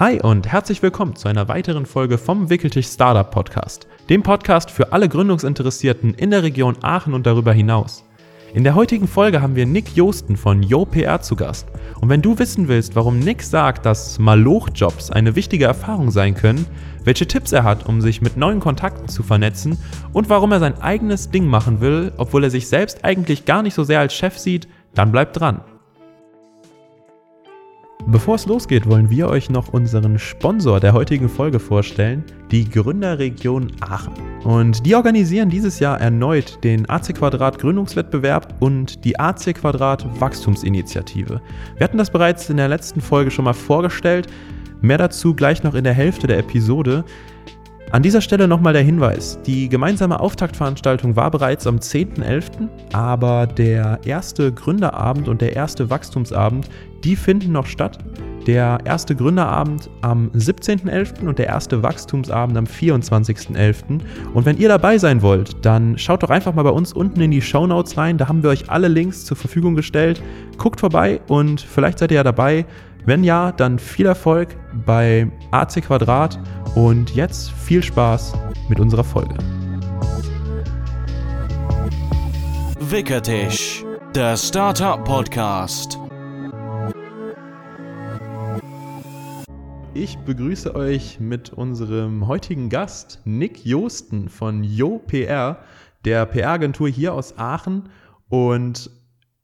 Hi und herzlich willkommen zu einer weiteren Folge vom Wickeltisch Startup Podcast, dem Podcast für alle Gründungsinteressierten in der Region Aachen und darüber hinaus. In der heutigen Folge haben wir Nick Josten von YoPR zu Gast. Und wenn du wissen willst, warum Nick sagt, dass Maloch-Jobs eine wichtige Erfahrung sein können, welche Tipps er hat, um sich mit neuen Kontakten zu vernetzen und warum er sein eigenes Ding machen will, obwohl er sich selbst eigentlich gar nicht so sehr als Chef sieht, dann bleibt dran. Bevor es losgeht, wollen wir euch noch unseren Sponsor der heutigen Folge vorstellen, die Gründerregion Aachen. Und die organisieren dieses Jahr erneut den AC Quadrat Gründungswettbewerb und die AC Quadrat Wachstumsinitiative. Wir hatten das bereits in der letzten Folge schon mal vorgestellt. Mehr dazu gleich noch in der Hälfte der Episode. An dieser Stelle nochmal der Hinweis, die gemeinsame Auftaktveranstaltung war bereits am 10.11., aber der erste Gründerabend und der erste Wachstumsabend, die finden noch statt. Der erste Gründerabend am 17.11. und der erste Wachstumsabend am 24.11. Und wenn ihr dabei sein wollt, dann schaut doch einfach mal bei uns unten in die Show Notes rein. Da haben wir euch alle Links zur Verfügung gestellt. Guckt vorbei und vielleicht seid ihr ja dabei. Wenn ja, dann viel Erfolg bei AC Quadrat und jetzt viel Spaß mit unserer Folge. Wickertisch, der Startup Podcast. Ich begrüße euch mit unserem heutigen Gast Nick Josten von YoPR, der PR-Agentur hier aus Aachen. Und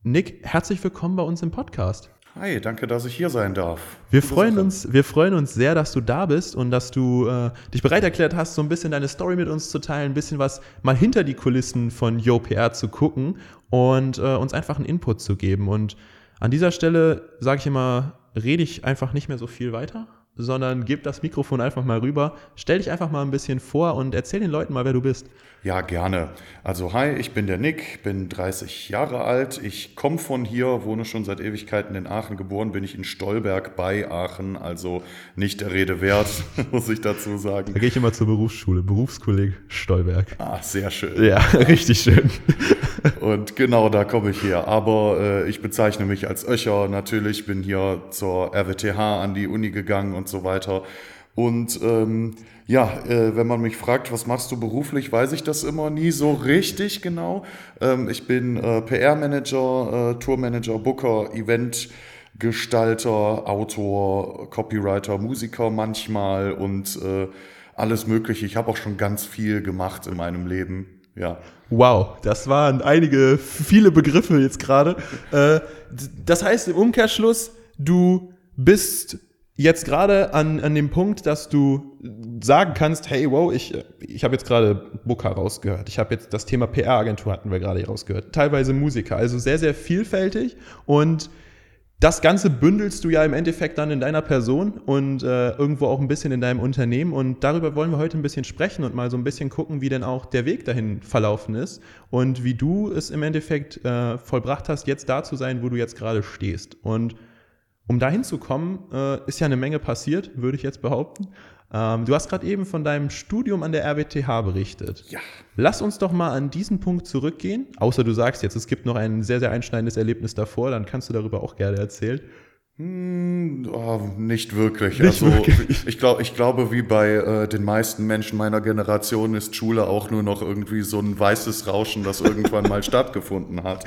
Nick, herzlich willkommen bei uns im Podcast. Hi, danke, dass ich hier sein darf. Wir freuen, uns, wir freuen uns sehr, dass du da bist und dass du äh, dich bereit erklärt hast, so ein bisschen deine Story mit uns zu teilen, ein bisschen was mal hinter die Kulissen von YoPR zu gucken und äh, uns einfach einen Input zu geben. Und an dieser Stelle sage ich immer, rede ich einfach nicht mehr so viel weiter, sondern gib das Mikrofon einfach mal rüber. Stell dich einfach mal ein bisschen vor und erzähl den Leuten mal, wer du bist. Ja, gerne. Also hi, ich bin der Nick, bin 30 Jahre alt. Ich komme von hier, wohne schon seit Ewigkeiten in Aachen. Geboren bin ich in Stolberg bei Aachen, also nicht der Rede wert, muss ich dazu sagen. Da gehe ich immer zur Berufsschule, Berufskolleg Stolberg. Ah, sehr schön. Ja, richtig schön. Und genau da komme ich her. Aber äh, ich bezeichne mich als Öcher natürlich, bin hier zur RWTH an die Uni gegangen und so weiter. Und ähm, ja, äh, wenn man mich fragt, was machst du beruflich, weiß ich das immer nie so richtig genau. Ähm, ich bin äh, PR-Manager, äh, Tourmanager, Booker, Eventgestalter, Autor, Copywriter, Musiker manchmal und äh, alles Mögliche. Ich habe auch schon ganz viel gemacht in meinem Leben. Ja. Wow, das waren einige, viele Begriffe jetzt gerade. Äh, das heißt im Umkehrschluss, du bist jetzt gerade an, an dem Punkt, dass du sagen kannst, hey, wow, ich, ich habe jetzt gerade Booker rausgehört. Ich habe jetzt das Thema PR-Agentur hatten wir gerade rausgehört. Teilweise Musiker, also sehr, sehr vielfältig und das Ganze bündelst du ja im Endeffekt dann in deiner Person und äh, irgendwo auch ein bisschen in deinem Unternehmen. Und darüber wollen wir heute ein bisschen sprechen und mal so ein bisschen gucken, wie denn auch der Weg dahin verlaufen ist und wie du es im Endeffekt äh, vollbracht hast, jetzt da zu sein, wo du jetzt gerade stehst. Und um dahin zu kommen, äh, ist ja eine Menge passiert, würde ich jetzt behaupten. Ähm, du hast gerade eben von deinem Studium an der RWTH berichtet. Ja. Lass uns doch mal an diesen Punkt zurückgehen. Außer du sagst jetzt, es gibt noch ein sehr, sehr einschneidendes Erlebnis davor, dann kannst du darüber auch gerne erzählen. Hm, oh, nicht wirklich. Nicht also wirklich. ich glaube, ich glaube, wie bei äh, den meisten Menschen meiner Generation ist Schule auch nur noch irgendwie so ein weißes Rauschen, das irgendwann mal stattgefunden hat.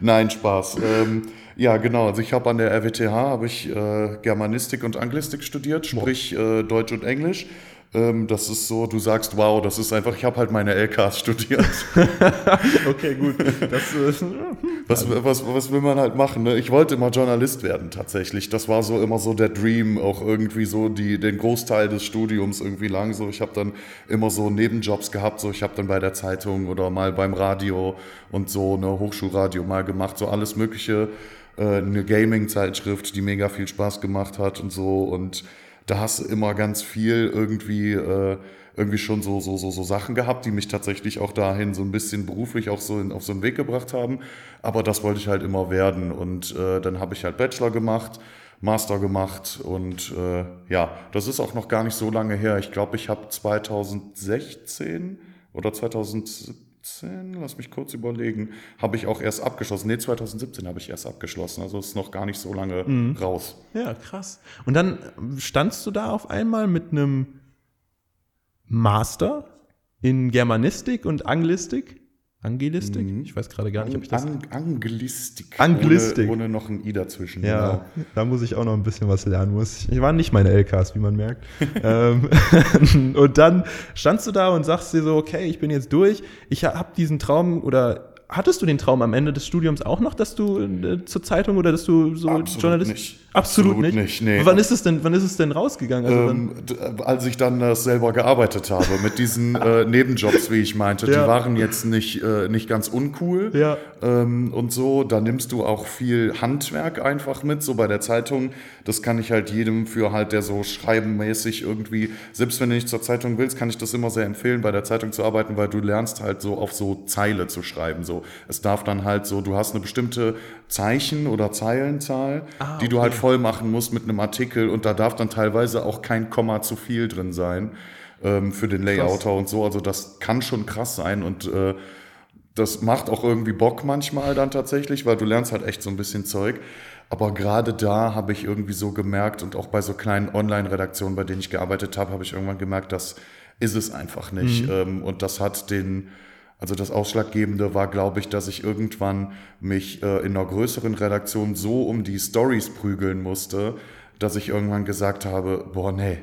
Nein, Spaß. Ähm, ja, genau. Also ich habe an der RWTH habe ich äh, Germanistik und Anglistik studiert, sprich äh, Deutsch und Englisch. Ähm, das ist so, du sagst, wow, das ist einfach, ich habe halt meine LKs studiert. okay, gut. Das, äh, Was, was, was will man halt machen? Ne? Ich wollte immer Journalist werden tatsächlich. Das war so immer so der Dream, auch irgendwie so die, den Großteil des Studiums irgendwie lang. So, ich habe dann immer so Nebenjobs gehabt. So, ich habe dann bei der Zeitung oder mal beim Radio und so eine Hochschulradio mal gemacht. So alles Mögliche. Äh, eine Gaming-Zeitschrift, die mega viel Spaß gemacht hat und so. Und da hast du immer ganz viel irgendwie, äh, irgendwie schon so, so, so, so Sachen gehabt, die mich tatsächlich auch dahin so ein bisschen beruflich auch so in, auf so einen Weg gebracht haben. Aber das wollte ich halt immer werden. Und äh, dann habe ich halt Bachelor gemacht, Master gemacht und äh, ja, das ist auch noch gar nicht so lange her. Ich glaube, ich habe 2016 oder 2017 2017, lass mich kurz überlegen, habe ich auch erst abgeschlossen. Nee, 2017 habe ich erst abgeschlossen. Also ist noch gar nicht so lange Mhm. raus. Ja, krass. Und dann standst du da auf einmal mit einem Master in Germanistik und Anglistik? Angelistik? Ich weiß gerade gar nicht, ob ich das. An Angelistik. Angelistik. Ohne, ohne noch ein I dazwischen. Ja, da muss ich auch noch ein bisschen was lernen. Muss. Ich waren nicht meine LKs, wie man merkt. ähm, und dann standst du da und sagst dir so, okay, ich bin jetzt durch. Ich habe diesen Traum oder hattest du den Traum am Ende des Studiums auch noch, dass du äh, zur Zeitung oder dass du so Absolut Journalist? nicht. Absolut, Absolut nicht. nicht, nee. Wann ist es denn? Wann ist es denn rausgegangen? Also Ähm, d- als ich dann das selber gearbeitet habe, mit diesen äh, Nebenjobs, wie ich meinte, Ja. die waren jetzt nicht, äh, nicht ganz uncool Ja. ähm, und so. Da nimmst du auch viel Handwerk einfach mit, so bei der Zeitung. Das kann ich halt jedem für halt, der so schreibenmäßig irgendwie, selbst wenn du nicht zur Zeitung willst, kann ich das immer sehr empfehlen, bei der Zeitung zu arbeiten, weil du lernst halt so auf so Zeile zu schreiben. So, es darf dann halt so, du hast eine bestimmte Zeichen- oder Zeilenzahl, Ah, die du okay. halt voll machen musst mit einem Artikel und da darf dann teilweise auch kein Komma zu viel drin sein ähm, für den Layouter und so. Also das kann schon krass sein und äh, das macht auch irgendwie Bock manchmal dann tatsächlich, weil du lernst halt echt so ein bisschen Zeug. Aber gerade da habe ich irgendwie so gemerkt und auch bei so kleinen Online-Redaktionen, bei denen ich gearbeitet habe, habe ich irgendwann gemerkt, das ist es einfach nicht. Ähm, und das hat den, also das Ausschlaggebende war, glaube ich, dass ich irgendwann mich äh, in einer größeren Redaktion so um die Stories prügeln musste, dass ich irgendwann gesagt habe, boah, nee,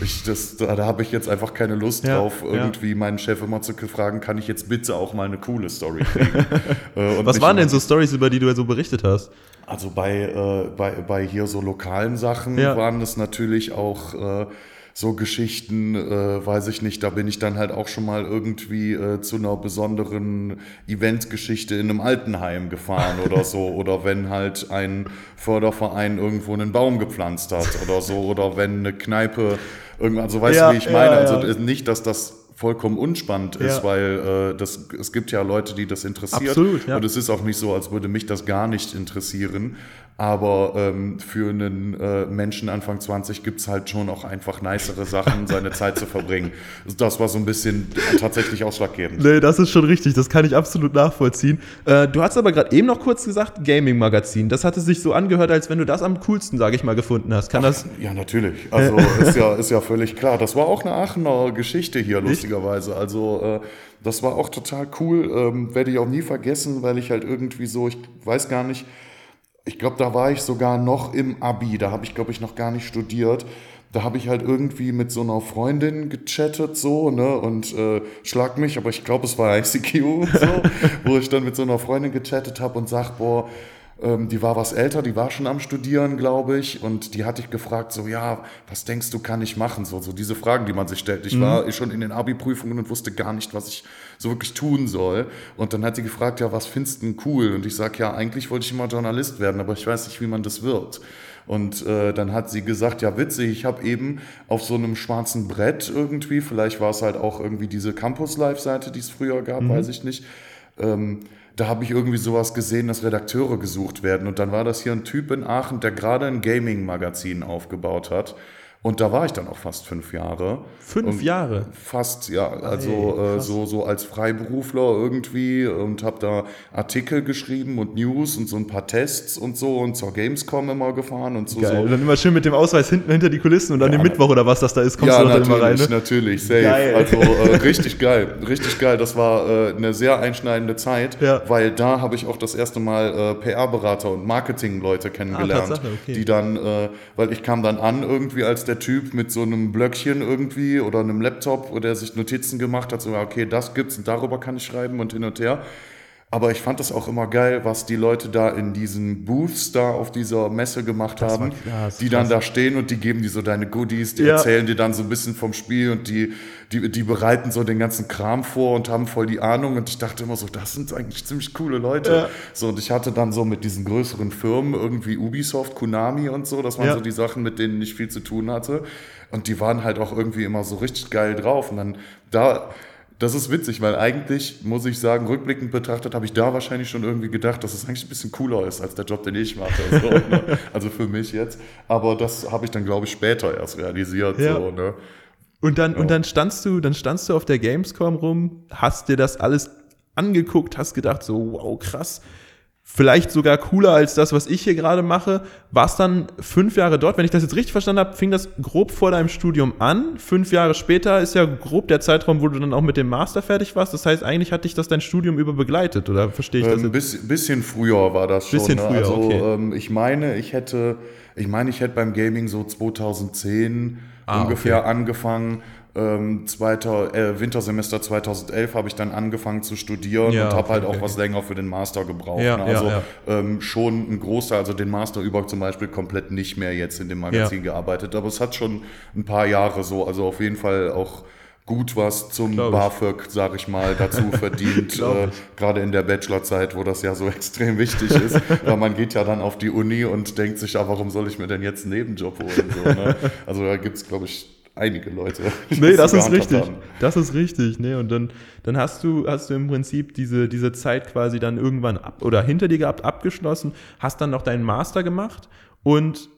ich, das, da, da habe ich jetzt einfach keine Lust Ja, drauf, ja. irgendwie meinen Chef immer zu fragen, kann ich jetzt bitte auch mal eine coole Story kriegen? Äh, und was waren denn so Stories, über die du so berichtet hast? Also bei, äh, bei, bei hier so lokalen Sachen Ja. waren es natürlich auch äh, so Geschichten, äh, weiß ich nicht, da bin ich dann halt auch schon mal irgendwie äh, zu einer besonderen Eventgeschichte in einem Altenheim gefahren oder so. Oder wenn halt ein Förderverein irgendwo einen Baum gepflanzt hat oder so. Oder wenn eine Kneipe irgendwann, also weißt Ja, du, wie ich meine? ja, Also ja. äh, nicht, dass das vollkommen unspannend ist, Ja. weil äh, das, es gibt ja Leute, die das interessiert. Absolut, ja. Und es ist auch nicht so, als würde mich das gar nicht interessieren. Aber ähm, für einen äh, Menschen Anfang 20 gibt's halt schon auch einfach nicere Sachen, seine Zeit zu verbringen. Das war so ein bisschen tatsächlich ausschlaggebend. Nee, das ist schon richtig, das kann ich absolut nachvollziehen. Äh, du hast aber gerade eben noch kurz gesagt, Gaming-Magazin. Das hatte sich so angehört, als wenn du das am coolsten, sage ich mal, gefunden hast. Kann das. Ja, natürlich. Also ist ja, ist ja völlig klar. Das war auch eine Aachener Geschichte hier, lustigerweise. Also äh, das war auch total cool. Ähm, Werde ich auch nie vergessen, weil ich halt irgendwie so, ich weiß gar nicht, ich glaube, da war ich sogar noch im Abi. Da habe ich, glaube ich, noch gar nicht studiert. Da habe ich halt irgendwie mit so einer Freundin gechattet, so, ne, und äh, schlag mich, aber ich glaube, es war ICQ und so, wo ich dann mit so einer Freundin gechattet habe und sag, boah, die war was älter, die war schon am Studieren, glaube ich, und die hatte ich gefragt, so, ja, was denkst du, kann ich machen? So, so diese Fragen, die man sich stellt. Ich war schon in den Abi-Prüfungen und wusste gar nicht, was ich so wirklich tun soll. Und dann hat sie gefragt, ja, was findest du denn cool? Und ich sag, ja, eigentlich wollte ich immer Journalist werden, aber ich weiß nicht, wie man das wird. Und äh, dann hat sie gesagt, ja witzig, ich habe eben auf so einem schwarzen Brett irgendwie, vielleicht war es halt auch irgendwie diese Campus-Live-Seite, die es früher gab, weiß ich nicht, ähm, da habe ich irgendwie sowas gesehen, dass Redakteure gesucht werden. Und dann war das hier ein Typ in Aachen, der gerade ein Gaming-Magazin aufgebaut hat. Und da war ich dann auch fast fünf Jahre. Fünf Und Jahre. Fast, ja. Also Ey, äh, so, so als Freiberufler irgendwie und habe da Artikel geschrieben und News und so ein paar Tests und so und zur Gamescom immer gefahren und so. Geil. so. Und dann immer schön mit dem Ausweis hinten hinter die Kulissen und dann Ja, den Mittwoch oder was das da ist, kommst ja, du dann natürlich, immer rein. Ne? natürlich, safe. Geil. Also äh, richtig geil, richtig geil. Das war äh, eine sehr einschneidende Zeit, Ja. weil da habe ich auch das erste Mal äh, PR-Berater und Marketing-Leute kennengelernt, Ah, okay. die dann, äh, weil ich kam dann an irgendwie als der Typ mit so einem Blöckchen irgendwie oder einem Laptop, wo der sich Notizen gemacht hat, so okay, das gibt's und darüber kann ich schreiben und hin und her. Aber ich fand das auch immer geil, was die Leute da in diesen Booths da auf dieser Messe gemacht war- haben, das ist die dann da stehen und die geben dir so deine Goodies, die Ja. erzählen dir dann so ein bisschen vom Spiel und die, die, die bereiten so den ganzen Kram vor und haben voll die Ahnung und ich dachte immer so, das sind eigentlich ziemlich coole Leute. Ja. So und ich hatte dann so mit diesen größeren Firmen irgendwie Ubisoft, Konami und so, das waren Ja. so die Sachen, mit denen ich viel zu tun hatte und die waren halt auch irgendwie immer so richtig geil drauf und dann da das ist witzig, weil eigentlich, muss ich sagen, rückblickend betrachtet, habe ich da wahrscheinlich schon irgendwie gedacht, dass es eigentlich ein bisschen cooler ist als der Job, den ich mache. So, ne? Also für mich jetzt. Aber das habe ich dann, glaube ich, später erst realisiert. Ja. So, ne? Und dann, und dann standst du, dann standst du auf der Gamescom rum, hast dir das alles angeguckt, hast gedacht, so, wow, krass, vielleicht sogar cooler als das, was ich hier gerade mache. Warst dann fünf Jahre dort. Wenn ich das jetzt richtig verstanden habe, fing das grob vor deinem Studium an. Fünf Jahre später ist ja grob der Zeitraum, wo du dann auch mit dem Master fertig warst. Das heißt, eigentlich hat dich das dein Studium über begleitet, oder verstehe ich das Ähm, jetzt? bisschen, bisschen früher war das schon. Bisschen ne? früher, also, okay. ähm, ich meine, ich hätte, ich meine, ich hätte beim Gaming so 2010 Ah, ungefähr okay. angefangen. Ähm, zweiter, äh, Wintersemester 2011 habe ich dann angefangen zu studieren Ja, und habe okay, halt auch okay, was länger für den Master gebraucht. Ja, ne? Also ja. Ähm, schon ein Großteil, also den Master über zum Beispiel komplett nicht mehr jetzt in dem Magazin gearbeitet, aber es hat schon ein paar Jahre so, also auf jeden Fall auch gut was zum Glaub ich. BAföG, sag ich mal, dazu verdient. Äh, Gerade in der Bachelorzeit, wo das ja so extrem wichtig ist, weil man geht ja dann auf die Uni und denkt sich, ja, warum soll ich mir denn jetzt einen Nebenjob holen? So, ne? Also da gibt es, glaube ich, einige Leute. Nee, das ist richtig. haben. Das ist richtig. Nee, und dann, dann hast du, hast du im Prinzip diese, diese Zeit quasi dann irgendwann ab, oder hinter dir gehabt, abgeschlossen, hast dann noch deinen Master gemacht und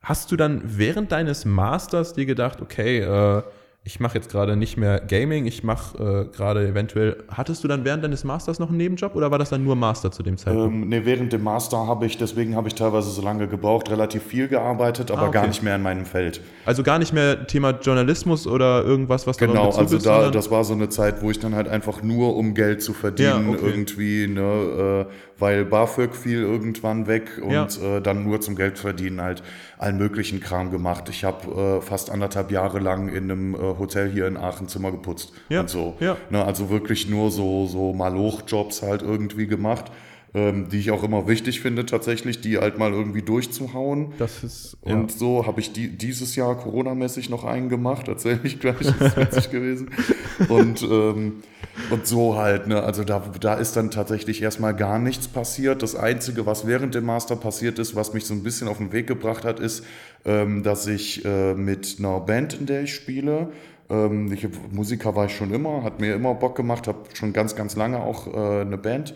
hast du dann während deines Masters dir gedacht, okay, äh, ich mache jetzt gerade nicht mehr Gaming, ich mache äh, gerade eventuell, hattest du dann während deines Masters noch einen Nebenjob oder war das dann nur Master zu dem Zeitpunkt? Ähm, nee, während dem Master habe ich, deswegen habe ich teilweise so lange gebraucht, relativ viel gearbeitet, aber Ah, okay. gar nicht mehr in meinem Feld. Also gar nicht mehr Thema Journalismus oder irgendwas, was da Genau, dazu also ist, da, sondern- das war so eine Zeit, wo ich dann halt einfach nur um Geld zu verdienen Ja, okay. irgendwie, ne, äh, weil BAföG fiel irgendwann weg und Ja. äh, dann nur zum Geld verdienen halt allen möglichen Kram gemacht. Ich habe äh, fast anderthalb Jahre lang in einem äh, Hotel hier in Aachen Zimmer geputzt Ja, und so. ja. Ne, also wirklich nur so, so Maloch-Jobs halt irgendwie gemacht. Ähm, die ich auch immer wichtig finde, tatsächlich, die halt mal irgendwie durchzuhauen. das ist ja. Und so habe ich die, dieses Jahr Corona-mäßig noch einen gemacht, erzähle ich gleich, das ist witzig gewesen. Und, ähm, und so halt, ne, also da, da ist dann tatsächlich erstmal gar nichts passiert. Das Einzige, was während dem Master passiert ist, was mich so ein bisschen auf den Weg gebracht hat, ist, ähm, dass ich äh, mit einer Band, in der ich spiele, ähm, ich, Musiker war ich schon immer, hat mir immer Bock gemacht, habe schon ganz, ganz lange auch äh, eine Band.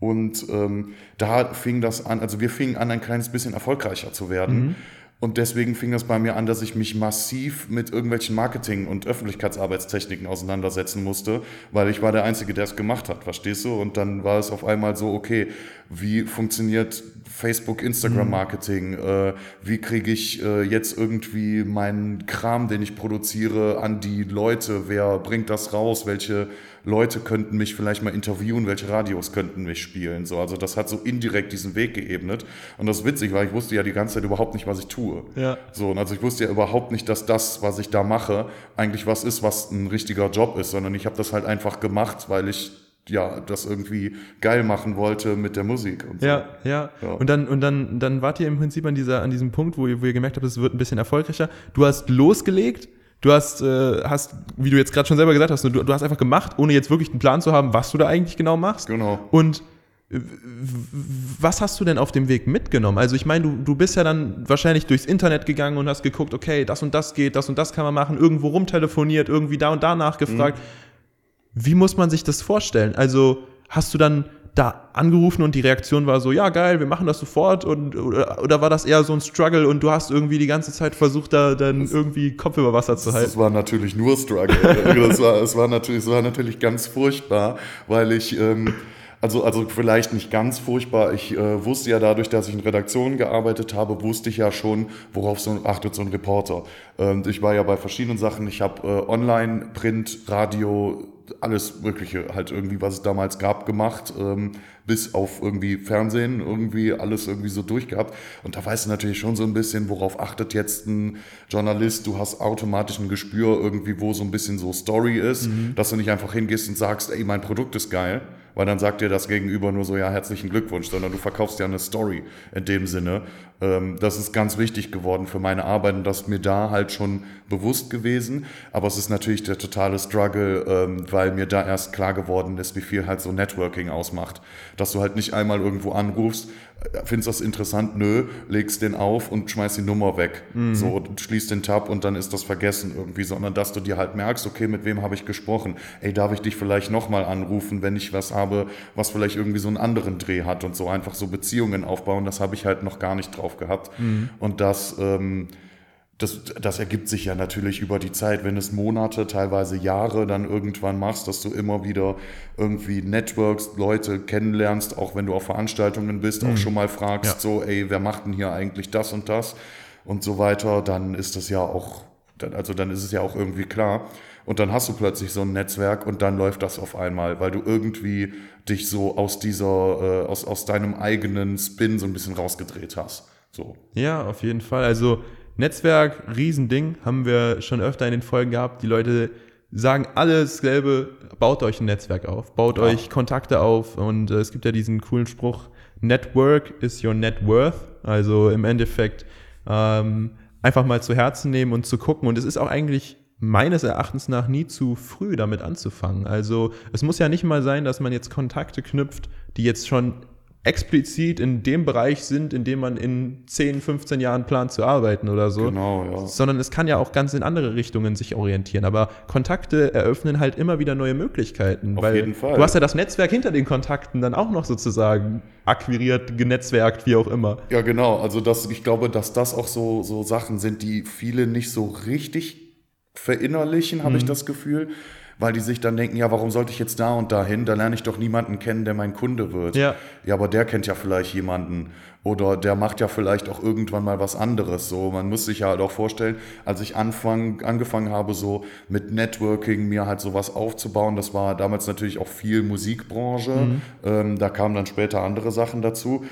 Und ähm, da fing das an, also wir fingen an, ein kleines bisschen erfolgreicher zu werden. Und deswegen fing das bei mir an, dass ich mich massiv mit irgendwelchen Marketing- und Öffentlichkeitsarbeitstechniken auseinandersetzen musste, weil ich war der Einzige, der es gemacht hat, verstehst du? Und dann war es auf einmal so, okay, wie funktioniert Facebook, Instagram-Marketing? Äh, wie kriege ich äh, jetzt irgendwie meinen Kram, den ich produziere, an die Leute? Wer bringt das raus? Welche Leute könnten mich vielleicht mal interviewen, welche Radios könnten mich spielen. So, also das hat so indirekt diesen Weg geebnet. Und das ist witzig, weil ich wusste ja die ganze Zeit überhaupt nicht, was ich tue. Ja. So, und also ich wusste ja überhaupt nicht, dass das, was ich da mache, eigentlich was ist, was ein richtiger Job ist, sondern ich habe das halt einfach gemacht, weil ich ja das irgendwie geil machen wollte mit der Musik und so. Ja, ja. Ja. Und dann, und dann, dann wart ihr im Prinzip an dieser, an diesem Punkt, wo ihr, wo ihr gemerkt habt, es wird ein bisschen erfolgreicher. Du hast losgelegt, du hast, äh, hast, wie du jetzt gerade schon selber gesagt hast, du, du hast einfach gemacht, ohne jetzt wirklich einen Plan zu haben, was du da eigentlich genau machst. Genau. Und w- was hast du denn auf dem Weg mitgenommen? Also ich meine, du, du bist ja dann wahrscheinlich durchs Internet gegangen und hast geguckt, okay, das und das geht, das und das kann man machen, irgendwo rumtelefoniert, irgendwie da und da nachgefragt. Wie muss man sich das vorstellen? Also hast du dann da angerufen und die Reaktion war so, ja geil, wir machen das sofort und oder, oder war das eher so ein Struggle und du hast irgendwie die ganze Zeit versucht, da dann irgendwie Kopf über Wasser zu halten? Das war natürlich nur Struggle. das, war, es war natürlich, es war natürlich ganz furchtbar, weil ich, ähm, also, also vielleicht nicht ganz furchtbar, ich äh, wusste ja dadurch, dass ich in Redaktionen gearbeitet habe, wusste ich ja schon, worauf so achtet so ein Reporter. Und ich war ja bei verschiedenen Sachen, ich habe äh, Online, Print, Radio, alles Mögliche halt irgendwie, was es damals gab, gemacht, ähm, bis auf irgendwie Fernsehen, irgendwie alles irgendwie so durchgehabt. Und da weißt du natürlich schon so ein bisschen, worauf achtet jetzt ein Journalist. Du hast automatisch ein Gespür irgendwie, wo so ein bisschen so Story ist, dass du nicht einfach hingehst und sagst, ey, mein Produkt ist geil, weil dann sagt dir das Gegenüber nur so, ja, herzlichen Glückwunsch, sondern du verkaufst ja eine Story in dem Sinne. Ähm, das ist ganz wichtig geworden für meine Arbeit und das ist mir da halt schon bewusst gewesen. Aber es ist natürlich der totale Struggle, ähm, weil mir da erst klar geworden ist, wie viel halt so Networking ausmacht. Dass du halt nicht einmal irgendwo anrufst, findest das interessant, nö, legst den auf und schmeißt die Nummer weg. So, und schließt den Tab und dann ist das vergessen irgendwie, sondern dass du dir halt merkst, okay, mit wem habe ich gesprochen? Ey, darf ich dich vielleicht nochmal anrufen, wenn ich was habe, was vielleicht irgendwie so einen anderen Dreh hat und so einfach so Beziehungen aufbauen, das habe ich halt noch gar nicht drauf gehabt. Und das, ähm, das, das ergibt sich ja natürlich über die Zeit, wenn es Monate, teilweise Jahre dann irgendwann machst, dass du immer wieder irgendwie Networks, Leute kennenlernst, auch wenn du auf Veranstaltungen bist, auch schon mal fragst, Ja. so, ey, wer macht denn hier eigentlich das und das und so weiter, dann ist das ja auch, also dann ist es ja auch irgendwie klar. Und dann hast du plötzlich so ein Netzwerk und dann läuft das auf einmal, weil du irgendwie dich so aus dieser, äh, aus, aus deinem eigenen Spin so ein bisschen rausgedreht hast. So. Ja, auf jeden Fall. Also Netzwerk, Riesending, haben wir schon öfter in den Folgen gehabt. Die Leute sagen alles selbe, baut euch ein Netzwerk auf, baut Ja. euch Kontakte auf und äh, es gibt ja diesen coolen Spruch, Network is your net worth. Also im Endeffekt ähm, einfach mal zu Herzen nehmen und zu gucken. Und es ist auch eigentlich meines Erachtens nach nie zu früh damit anzufangen. Also es muss ja nicht mal sein, dass man jetzt Kontakte knüpft, die jetzt schon explizit in dem Bereich sind, in dem man in 10, 15 Jahren plant zu arbeiten oder so. Genau, ja. Sondern es kann ja auch ganz in andere Richtungen sich orientieren. Aber Kontakte eröffnen halt immer wieder neue Möglichkeiten. Auf weil jeden Fall. Du hast ja das Netzwerk hinter den Kontakten dann auch noch sozusagen akquiriert, genetzwerkt, wie auch immer. Ja, genau. Also das, ich glaube, dass das auch so, so Sachen sind, die viele nicht so richtig verinnerlichen, habe Mhm. ich das Gefühl. Weil die sich dann denken, ja, warum sollte ich jetzt da und da hin? Da lerne ich doch niemanden kennen, der mein Kunde wird. Ja. Ja, aber der kennt ja vielleicht jemanden. Oder der macht ja vielleicht auch irgendwann mal was anderes. So, man muss sich ja halt auch vorstellen, als ich anfang, angefangen habe, so mit Networking mir halt sowas aufzubauen, das war damals natürlich auch viel Musikbranche. Ähm, da kamen dann später andere Sachen dazu.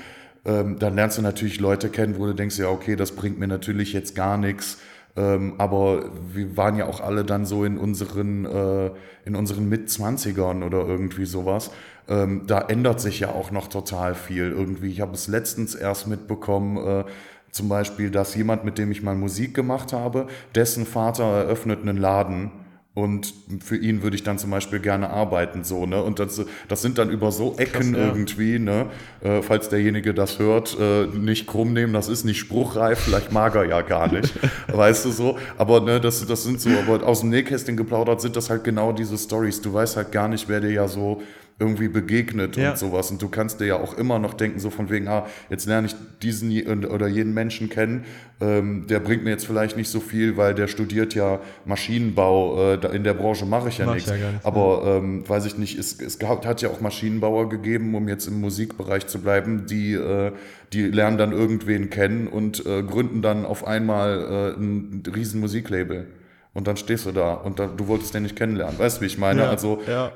Ähm, dann lernst du natürlich Leute kennen, wo du denkst, ja, okay, das bringt mir natürlich jetzt gar nichts. Ähm, aber wir waren ja auch alle dann so in unseren, äh, in unseren Mitzwanzigern oder irgendwie sowas. Ähm, da ändert sich ja auch noch total viel irgendwie. Ich habe es letztens erst mitbekommen, äh, zum Beispiel, dass jemand, mit dem ich mal Musik gemacht habe, dessen Vater eröffnet einen Laden. Und für ihn würde ich dann zum Beispiel gerne arbeiten, so, ne? Und das, das sind dann über so Ecken Krass, ja. irgendwie, ne? Äh, falls derjenige das hört, äh, nicht krumm nehmen, das ist nicht spruchreif, vielleicht mag er ja gar nicht, weißt du so. Aber ne, das, das sind so, aber aus dem Nähkästchen geplaudert sind das halt genau diese Stories. Du weißt halt gar nicht, wer dir ja so irgendwie begegnet Ja. und sowas. Und du kannst dir ja auch immer noch denken, so von wegen, ah, jetzt lerne ich diesen oder jeden Menschen kennen, ähm, der bringt mir jetzt vielleicht nicht so viel, weil der studiert ja Maschinenbau, äh, in der Branche mache ich ja Mach ich nichts. ja Aber ähm, weiß ich nicht, es, es gab, hat ja auch Maschinenbauer gegeben, um jetzt im Musikbereich zu bleiben, die, äh, die lernen dann irgendwen kennen und äh, gründen dann auf einmal äh, ein riesen Musiklabel. Und dann stehst du da und dann, du wolltest den nicht kennenlernen. Weißt du, wie ich meine? Ja, also, ja.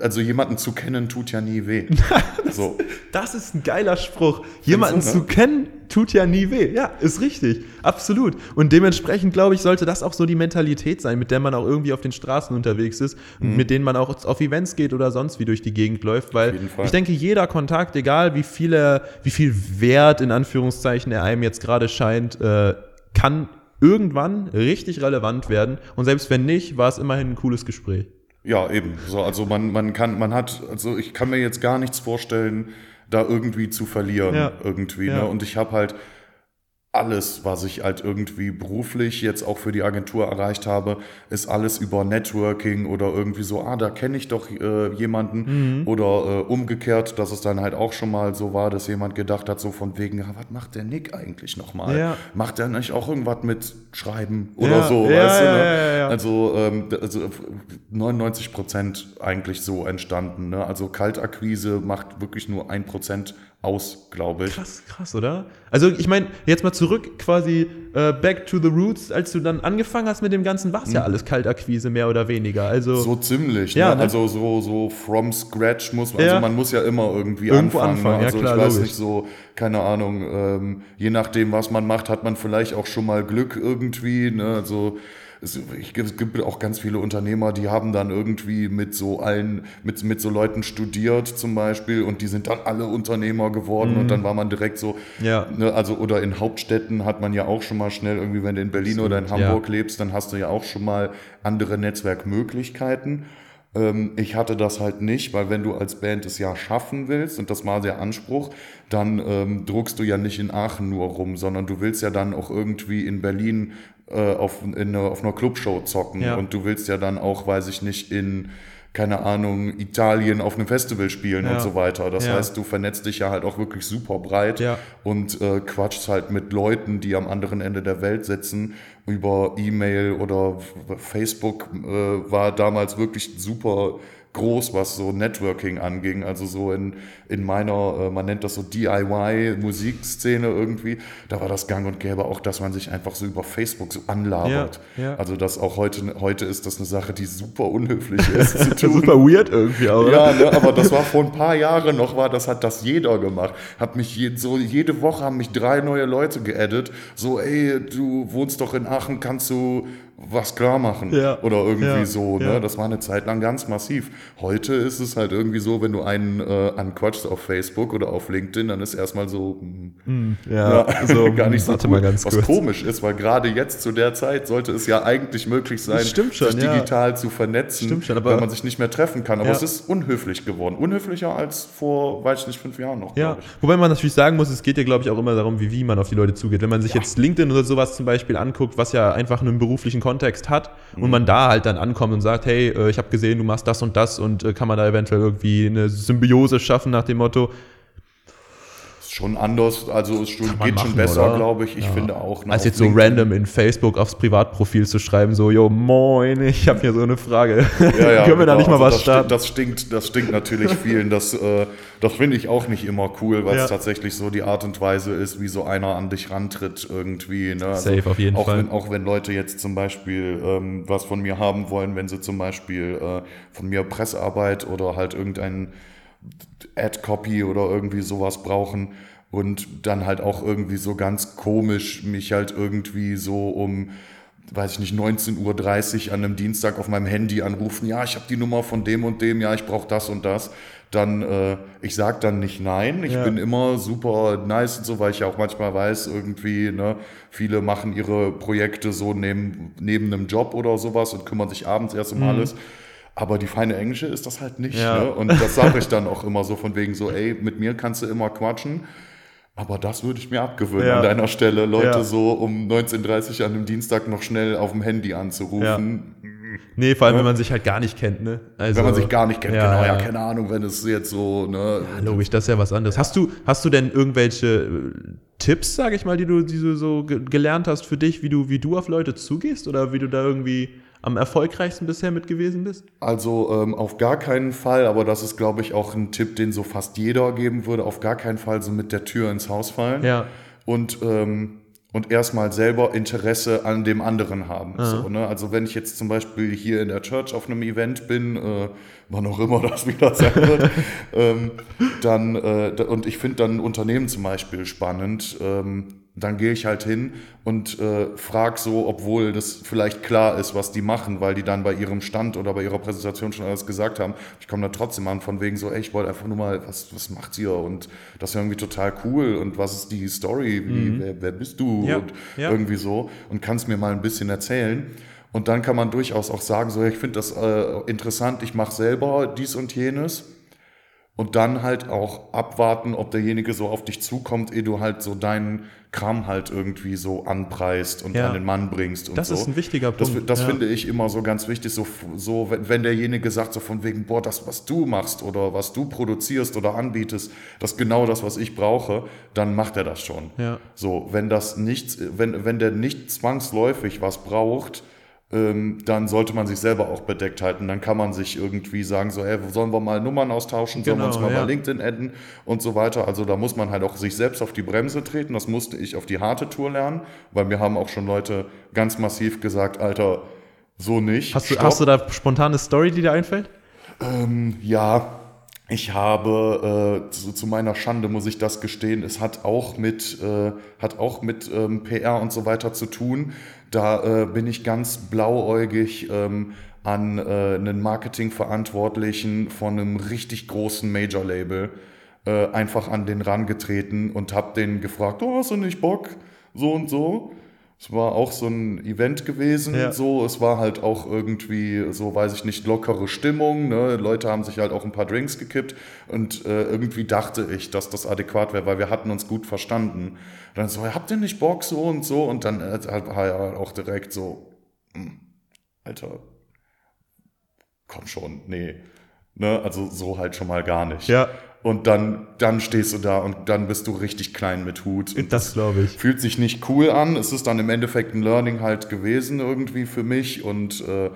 also jemanden zu kennen tut ja nie weh. so. Das ist ein geiler Spruch. Jemanden Findest du, zu ne? kennen, tut ja nie weh. Ja, ist richtig. Absolut. Und dementsprechend, glaube ich, sollte das auch so die Mentalität sein, mit der man auch irgendwie auf den Straßen unterwegs ist und mit denen man auch auf Events geht oder sonst wie durch die Gegend läuft. Weil Mhm. ich denke, jeder Kontakt, egal wie viele, wie viel Wert in Anführungszeichen er einem jetzt gerade scheint, äh, kann irgendwann richtig relevant werden. Und selbst wenn nicht, war es immerhin ein cooles Gespräch. Ja, eben. So, also man, man kann, man hat, also ich kann mir jetzt gar nichts vorstellen, da irgendwie zu verlieren. Ja. Irgendwie. Ja. Ne? Und ich habe halt alles, was ich halt irgendwie beruflich jetzt auch für die Agentur erreicht habe, ist alles über Networking oder irgendwie so, ah, da kenne ich doch äh, jemanden. Mhm. Oder äh, umgekehrt, dass es dann halt auch schon mal so war, dass jemand gedacht hat, so von wegen, ja, was macht der Nick eigentlich nochmal? Ja. Macht der nicht auch irgendwas mit Schreiben oder Ja, so, ja, weißt du? Ne? Also, ähm, also 99 Prozent eigentlich so entstanden. Ne? Also Kaltakquise macht wirklich nur ein Prozent aus, glaube ich. Krass, krass, oder? Also ich meine, jetzt mal zurück quasi äh, back to the roots, als du dann angefangen hast mit dem Ganzen, war es ja alles Kaltakquise mehr oder weniger. Also Mhm. So ziemlich. Ja, ne? ne? Also so, so from scratch muss man, Ja. also man muss ja immer irgendwie Irgendwo anfangen. anfangen, ne? ja, Also klar, ich weiß logisch. nicht so, keine Ahnung, ähm, je nachdem, was man macht, hat man vielleicht auch schon mal Glück irgendwie. Ne? Also es, ich, es gibt auch ganz viele Unternehmer, die haben dann irgendwie mit so allen, mit, mit so Leuten studiert zum Beispiel und die sind dann alle Unternehmer geworden und dann war man direkt so, Mhm. Ja. ne, also oder in Hauptstädten hat man ja auch schon mal schnell irgendwie, wenn du in Berlin oder in Absolut, ja. Hamburg lebst, dann hast du ja auch schon mal andere Netzwerkmöglichkeiten. Ähm, ich hatte das halt nicht, weil wenn du als Band es ja schaffen willst, und das war der Anspruch, dann ähm, druckst du ja nicht in Aachen nur rum, sondern du willst ja dann auch irgendwie in Berlin äh, auf, in, einer- auf einer Clubshow zocken Ja. und du willst ja dann auch, weiß ich nicht, in keine Ahnung, Italien auf einem Festival spielen Ja. und so weiter. Das Ja. heißt, du vernetzt dich ja halt auch wirklich super breit Ja. und äh, quatschst halt mit Leuten, die am anderen Ende der Welt sitzen. Über E-Mail oder Facebook äh, war damals wirklich super groß, was so Networking anging. Also so in, in meiner, äh, man nennt das so DIY-Musikszene irgendwie, da war das gang und gäbe auch, dass man sich einfach so über Facebook so anlabert. Ja, ja. Also das auch heute, heute ist das eine Sache, die super unhöflich ist zu tun. Super weird irgendwie auch, Ja, ne, aber das war vor ein paar Jahren noch, war, das hat das jeder gemacht. Hat mich je, so, jede Woche haben mich drei neue Leute geaddet. So, ey, du wohnst doch in Aachen, kannst du was klar machen? Ja. Oder irgendwie Ja. so, ne? Ja. Das war eine Zeit lang ganz massiv. Heute ist es halt irgendwie so, wenn du einen äh, anquatschst auf Facebook oder auf LinkedIn, dann ist erstmal so, hm, Ja, so, gar nicht so warte cool. mal ganz was kurz. komisch ist, weil gerade jetzt zu der Zeit sollte es ja eigentlich möglich sein, schon, sich digital zu vernetzen, Stimmt schon, weil man sich nicht mehr treffen kann. Aber es ist unhöflich geworden. Unhöflicher als vor, weiß ich nicht, fünf Jahren noch, Ja, wobei man natürlich sagen muss, es geht ja, glaube ich, auch immer darum, wie, wie man auf die Leute zugeht. Wenn man sich jetzt LinkedIn oder sowas zum Beispiel anguckt, was ja einfach einen beruflichen Kontext hat Mhm. und man da halt dann ankommt und sagt, hey, äh, ich habe gesehen, du machst das und das und äh, kann man da eventuell irgendwie eine Symbiose schaffen nach dem Motto, schon anders, also es schon, geht schon machen, besser, oder? glaube ich. Ich finde auch. ne, als jetzt so LinkedIn- random in Facebook aufs Privatprofil zu schreiben, so, yo, moin, ich habe hier so eine Frage. Ja, ja, Können wir da genau. nicht mal Also was das starten? Stinkt, das stinkt, das stinkt natürlich vielen. Das, äh, das finde ich auch nicht immer cool, weil Ja. es tatsächlich so die Art und Weise ist, wie so einer an dich rantritt irgendwie. Ne? Also Safe, auf jeden auch Fall. Wenn, auch wenn Leute jetzt zum Beispiel ähm, was von mir haben wollen, wenn sie zum Beispiel äh, von mir Pressearbeit oder halt irgendein Ad-Copy oder irgendwie sowas brauchen und dann halt auch irgendwie so ganz komisch mich halt irgendwie so um weiß ich nicht, 19.30 Uhr an einem Dienstag auf meinem Handy anrufen, ja, ich habe die Nummer von dem und dem, ja, ich brauche das und das, dann, äh, ich sag dann nicht nein, ich Ja. bin immer super nice und so, weil ich ja auch manchmal weiß, irgendwie, ne, viele machen ihre Projekte so neben, neben einem Job oder sowas und kümmern sich abends erst um alles. Aber die feine Englische ist das halt nicht. Ja. Ne? Und das sage ich dann auch immer so von wegen so, ey, mit mir kannst du immer quatschen. Aber das würde ich mir abgewöhnen Ja. an deiner Stelle, Leute Ja. so um 19.30 Uhr an einem Dienstag noch schnell auf dem Handy anzurufen. Nee, vor allem, wenn man sich halt gar nicht kennt, ne? Also, Wenn man sich gar nicht kennt, Ja, genau, ja, ja. keine Ahnung, wenn es jetzt so, ne, Logisch, das ist ja was anderes. Hast du, hast du denn irgendwelche äh, Tipps, sage ich mal, die du, die du so ge gelernt hast für dich, wie du, wie du auf Leute zugehst oder wie du da irgendwie am erfolgreichsten bisher mit gewesen bist? Also ähm, auf gar keinen Fall, aber das ist, glaube ich, auch ein Tipp, den so fast jeder geben würde, auf gar keinen Fall so mit der Tür ins Haus fallen. Ja. Und, ähm, und erstmal selber Interesse an dem anderen haben. So, ne? Also wenn ich jetzt zum Beispiel hier in der Church auf einem Event bin, äh, wann auch immer das wieder sein wird, ähm, dann, äh, und ich finde dann ein Unternehmen zum Beispiel spannend, ähm, dann gehe ich halt hin und äh, frage so, obwohl das vielleicht klar ist, was die machen, weil die dann bei ihrem Stand oder bei ihrer Präsentation schon alles gesagt haben. Ich komme da trotzdem an von wegen so, ey, ich wollte einfach nur mal, was, was macht ihr? Und das ist irgendwie total cool und was ist die Story? Wie, wer, wer bist du? Mhm. Ja, Und ja. irgendwie so und kannst mir mal ein bisschen erzählen. Und dann kann man durchaus auch sagen, so, ich finde das äh, interessant, ich mache selber dies und jenes. Und dann halt auch abwarten, ob derjenige so auf dich zukommt, ehe du halt so deinen Kram halt irgendwie so anpreist und Ja. an den Mann bringst und Das so. ist ein wichtiger Das, Punkt, das ja. finde ich immer so ganz wichtig, so, so wenn, wenn derjenige sagt so von wegen, boah, das, was du machst oder was du produzierst oder anbietest, das ist genau das, was ich brauche, dann macht er das schon. Ja. So, wenn das nicht, wenn, wenn der nicht zwangsläufig was braucht, ähm, dann sollte man sich selber auch bedeckt halten. Dann kann man sich irgendwie sagen, so, hey, sollen wir mal Nummern austauschen, sollen wir uns Genau, mal ja. bei LinkedIn adden und so weiter. Also da muss man halt auch sich selbst auf die Bremse treten. Das musste ich auf die harte Tour lernen, weil mir haben auch schon Leute ganz massiv gesagt, Alter, so nicht. Hast du, Stopp. hast du da spontane Story, die dir einfällt? Ja, ich habe äh, zu, zu meiner Schande muss ich das gestehen. Es hat auch mit äh, hat auch mit ähm, PR und so weiter zu tun. Da äh, bin ich ganz blauäugig ähm, an äh, einen Marketingverantwortlichen von einem richtig großen Major-Label äh, einfach an den rangetreten und habe den gefragt, oh, hast du nicht Bock? So und so. Es war auch so ein Event gewesen, Ja. so. Es war halt auch irgendwie, so weiß ich nicht, lockere Stimmung. Ne? Leute haben sich halt auch ein paar Drinks gekippt und äh, irgendwie dachte ich, dass das adäquat wäre, weil wir hatten uns gut verstanden. Dann so, habt ihr nicht Bock so und so? Und dann äh, halt, war er auch direkt so, hm, Alter, komm schon, nee. Ne? Also so halt schon mal gar nicht. Ja. Und dann, dann stehst du da und dann bist du richtig klein mit Hut. Und Das glaube ich. fühlt sich nicht cool an. Es ist dann im Endeffekt ein Learning halt gewesen irgendwie für mich und äh,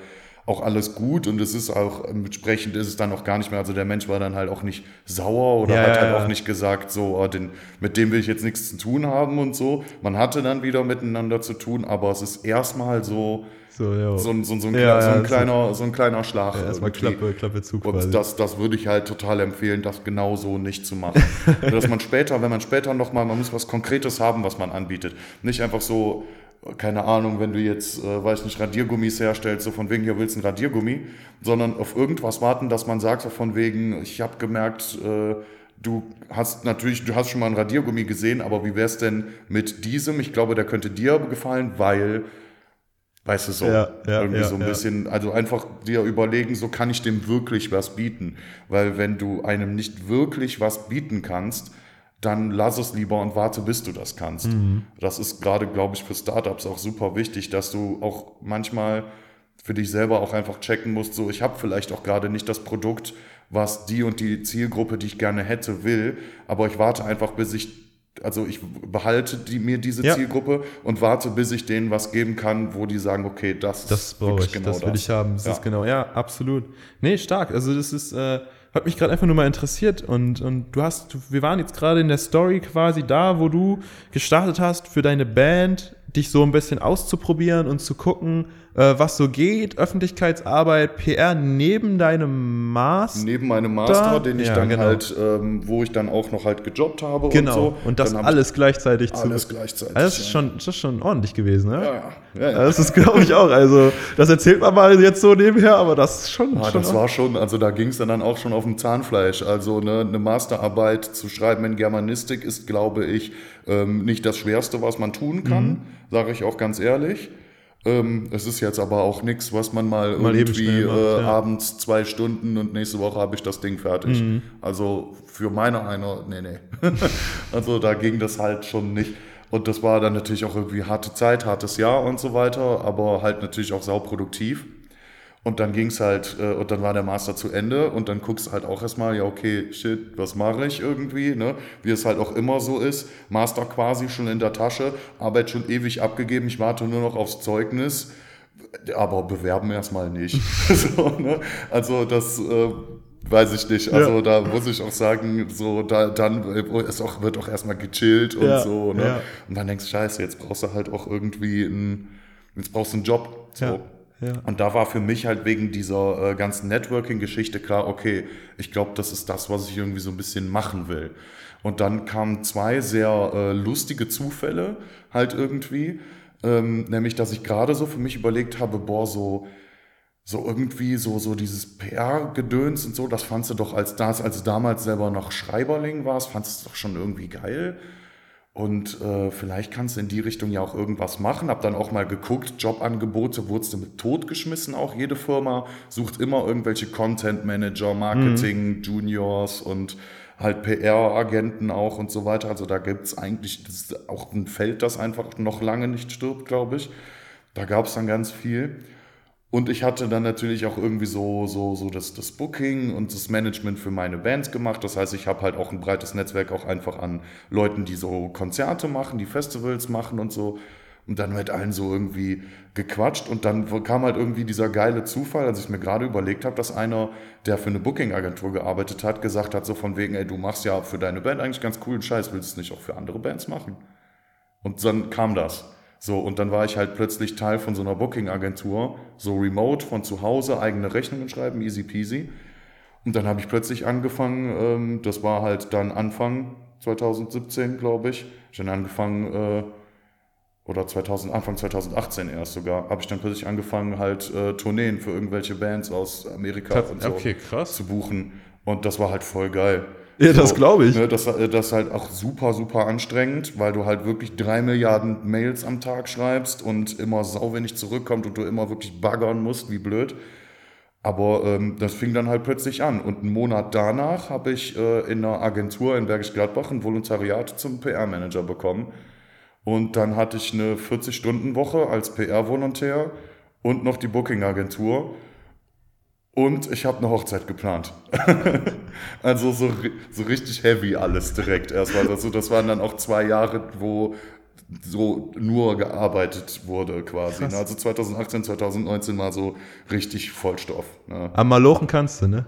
auch alles gut und es ist auch entsprechend ist es dann auch gar nicht mehr. Also der Mensch war dann halt auch nicht sauer oder Ja, hat ja, halt ja. auch nicht gesagt, so oh, den, mit dem will ich jetzt nichts zu tun haben und so. Man hatte dann wieder miteinander zu tun, aber es ist erstmal so So, so ein, so so ein, Ja, so ein kleiner so ein kleiner Schlag. Ja, erstmal. Klappe, Klappe zu quasi. Und das, das würde ich halt total empfehlen, das genau so nicht zu machen. Dass man später, wenn man später nochmal, man muss was Konkretes haben, was man anbietet. Nicht einfach so, keine Ahnung, wenn du jetzt, äh, weiß nicht, Radiergummis herstellst, so von wegen, hier willst du ein Radiergummi, sondern auf irgendwas warten, dass man sagt, so von wegen, ich habe gemerkt, äh, du hast natürlich, du hast schon mal ein Radiergummi gesehen, aber wie wär's denn mit diesem? Ich glaube, der könnte dir gefallen, weil Weißt du so, Ja, ja, irgendwie ja, so ein bisschen, also einfach dir überlegen, so kann ich dem wirklich was bieten. Weil wenn du einem nicht wirklich was bieten kannst, dann lass es lieber und warte, bis du das kannst. Mhm. Das ist gerade, glaube ich, für Startups auch super wichtig, dass du auch manchmal für dich selber auch einfach checken musst, so ich habe vielleicht auch gerade nicht das Produkt, was die und die Zielgruppe, die ich gerne hätte, will, aber ich warte einfach, bis ich, also ich behalte die, mir diese Ja. Zielgruppe und warte, bis ich denen was geben kann, wo die sagen, okay, das, Das ist brauche wirklich ich, das will ich haben. Das Ja. ist genau, ja, absolut. Nee, stark. Also das ist, äh, hat mich gerade einfach nur mal interessiert und, und du hast, wir waren jetzt gerade in der Story quasi da, wo du gestartet hast für deine Band, dich so ein bisschen auszuprobieren und zu gucken, äh, was so geht, Öffentlichkeitsarbeit, PR neben deinem Master. Neben meinem Master, den ich Ja, dann genau. halt, ähm, wo ich dann auch noch halt gejobbt habe Genau. und so. Und das alles gleichzeitig ich zu. alles gleichzeitig. Also das ist ja. schon, das ist schon ordentlich gewesen, ne? Ja, ja, ja. Das ist, glaube ich, auch. Also, das erzählt man mal jetzt so nebenher, aber das ist schon. Ah, schon das war schon, also da ging es dann auch schon auf dem Zahnfleisch. Also ne, eine Masterarbeit zu schreiben in Germanistik ist, glaube ich, ähm, nicht das Schwerste, was man tun kann, Mhm. sage ich auch ganz ehrlich. Ähm, es ist jetzt aber auch nichts, was man mal, Mal irgendwie macht, äh, ja. abends zwei Stunden und nächste Woche habe ich das Ding fertig. Mhm. Also für meine einer, nee, nee. also da ging das halt schon nicht. Und das war dann natürlich auch irgendwie harte Zeit, hartes Jahr und so weiter, aber halt natürlich auch sauproduktiv. Und dann ging's halt, äh, und dann war der Master zu Ende und dann guckst du halt auch erstmal, ja, okay, shit, was mache ich irgendwie, ne? Wie es halt auch immer so ist. Master quasi schon in der Tasche, Arbeit schon ewig abgegeben, ich warte nur noch aufs Zeugnis, aber bewerben erstmal nicht. so, ne? Also das äh, weiß ich nicht. Also da muss ich auch sagen, so da, dann ist auch, wird auch erstmal gechillt und Ja, so. Ne? ja. Und dann denkst du, scheiße, jetzt brauchst du halt auch irgendwie einen, jetzt brauchst du einen Job. So. Ja. Und da war für mich halt wegen dieser äh, ganzen Networking-Geschichte klar, okay, ich glaube, das ist das, was ich irgendwie so ein bisschen machen will. Und dann kamen zwei sehr äh, lustige Zufälle halt irgendwie. Ähm, nämlich, dass ich gerade so für mich überlegt habe, boah, so, so irgendwie so, so dieses PR-Gedöns und so, das fandst du doch als das, als du damals selber noch Schreiberling warst, fandst du doch schon irgendwie geil. Und äh, vielleicht kannst du in die Richtung ja auch irgendwas machen. Hab dann auch mal geguckt, Jobangebote wurdest du mit totgeschmissen auch. Jede Firma sucht immer irgendwelche Content Manager, Marketing, Juniors und halt PR-Agenten auch und so weiter. Also da gibt's eigentlich, das ist auch ein Feld, das einfach noch lange nicht stirbt, glaube ich. Da gab's dann ganz viel. Und ich hatte dann natürlich auch irgendwie so, so, so das, das Booking und das Management für meine Bands gemacht. Das heißt, ich habe halt auch ein breites Netzwerk auch einfach an Leuten, die so Konzerte machen, die Festivals machen und so. Und dann mit allen so irgendwie gequatscht. Und dann kam halt irgendwie dieser geile Zufall, als ich mir gerade überlegt habe, dass einer, der für eine Booking-Agentur gearbeitet hat, gesagt hat, so von wegen, ey, du machst ja für deine Band eigentlich ganz coolen Scheiß, willst du es nicht auch für andere Bands machen? Und dann kam das. So, und dann war ich halt plötzlich Teil von so einer Booking-Agentur, so remote von zu Hause, eigene Rechnungen schreiben, easy peasy. Und dann habe ich plötzlich angefangen, ähm, das war halt dann Anfang 2017, glaube ich, ich dann angefangen, äh, oder 2000, Anfang 2018 erst sogar, habe ich dann plötzlich angefangen, halt äh, Tourneen für irgendwelche Bands aus Amerika Tats- und so okay, zu buchen. Und das war halt voll geil. Ja, das glaub ich. Ne, das, äh, das ist halt auch super, super anstrengend, weil du halt wirklich drei Milliarden Mails am Tag schreibst und immer sau wenig zurückkommt und du immer wirklich baggern musst, wie blöd. Aber ähm, das fing dann halt plötzlich an. Und einen Monat danach habe ich äh, in einer Agentur in Bergisch Gladbach ein Volontariat zum PR-Manager bekommen. Und dann hatte ich eine 40-Stunden-Woche als PR-Volontär und noch die Booking-Agentur. Und ich habe eine Hochzeit geplant. also so, so richtig heavy alles direkt erstmal. Also das waren dann auch zwei Jahre, wo so nur gearbeitet wurde quasi. Ne? Also 2018, 2019 war so richtig Vollstoff. Ne? Am Malochen kannst du, ne?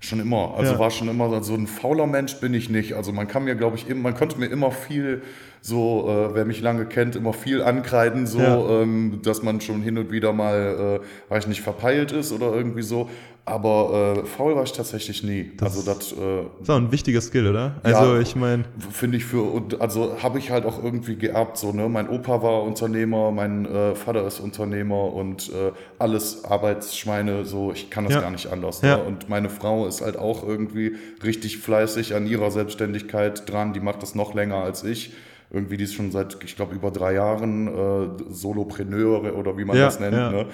Schon immer. Also Ja. war schon immer so ein fauler Mensch bin ich nicht. Also man kann mir, glaube ich, immer, man konnte mir immer viel so, äh, wer mich lange kennt, immer viel ankreiden, so, Ja. ähm, dass man schon hin und wieder mal, äh, weiß ich nicht, verpeilt ist oder irgendwie so. Aber äh, faul war ich tatsächlich nie. also das äh, Ist auch ein wichtiger Skill, oder? Also Ja. ich meine, finde ich für, und also habe ich halt auch irgendwie geerbt, so, ne? Mein Opa war Unternehmer, mein äh, Vater ist Unternehmer und äh, alles Arbeitsschweine, so, ich kann das Ja. gar nicht anders. Ja. Ne? Und meine Frau ist halt auch irgendwie richtig fleißig an ihrer Selbstständigkeit dran, die macht das noch länger als ich. Irgendwie, die ist schon seit, ich glaube, über drei Jahren äh, Solopreneure oder wie man Ja, das nennt. ja. Ne?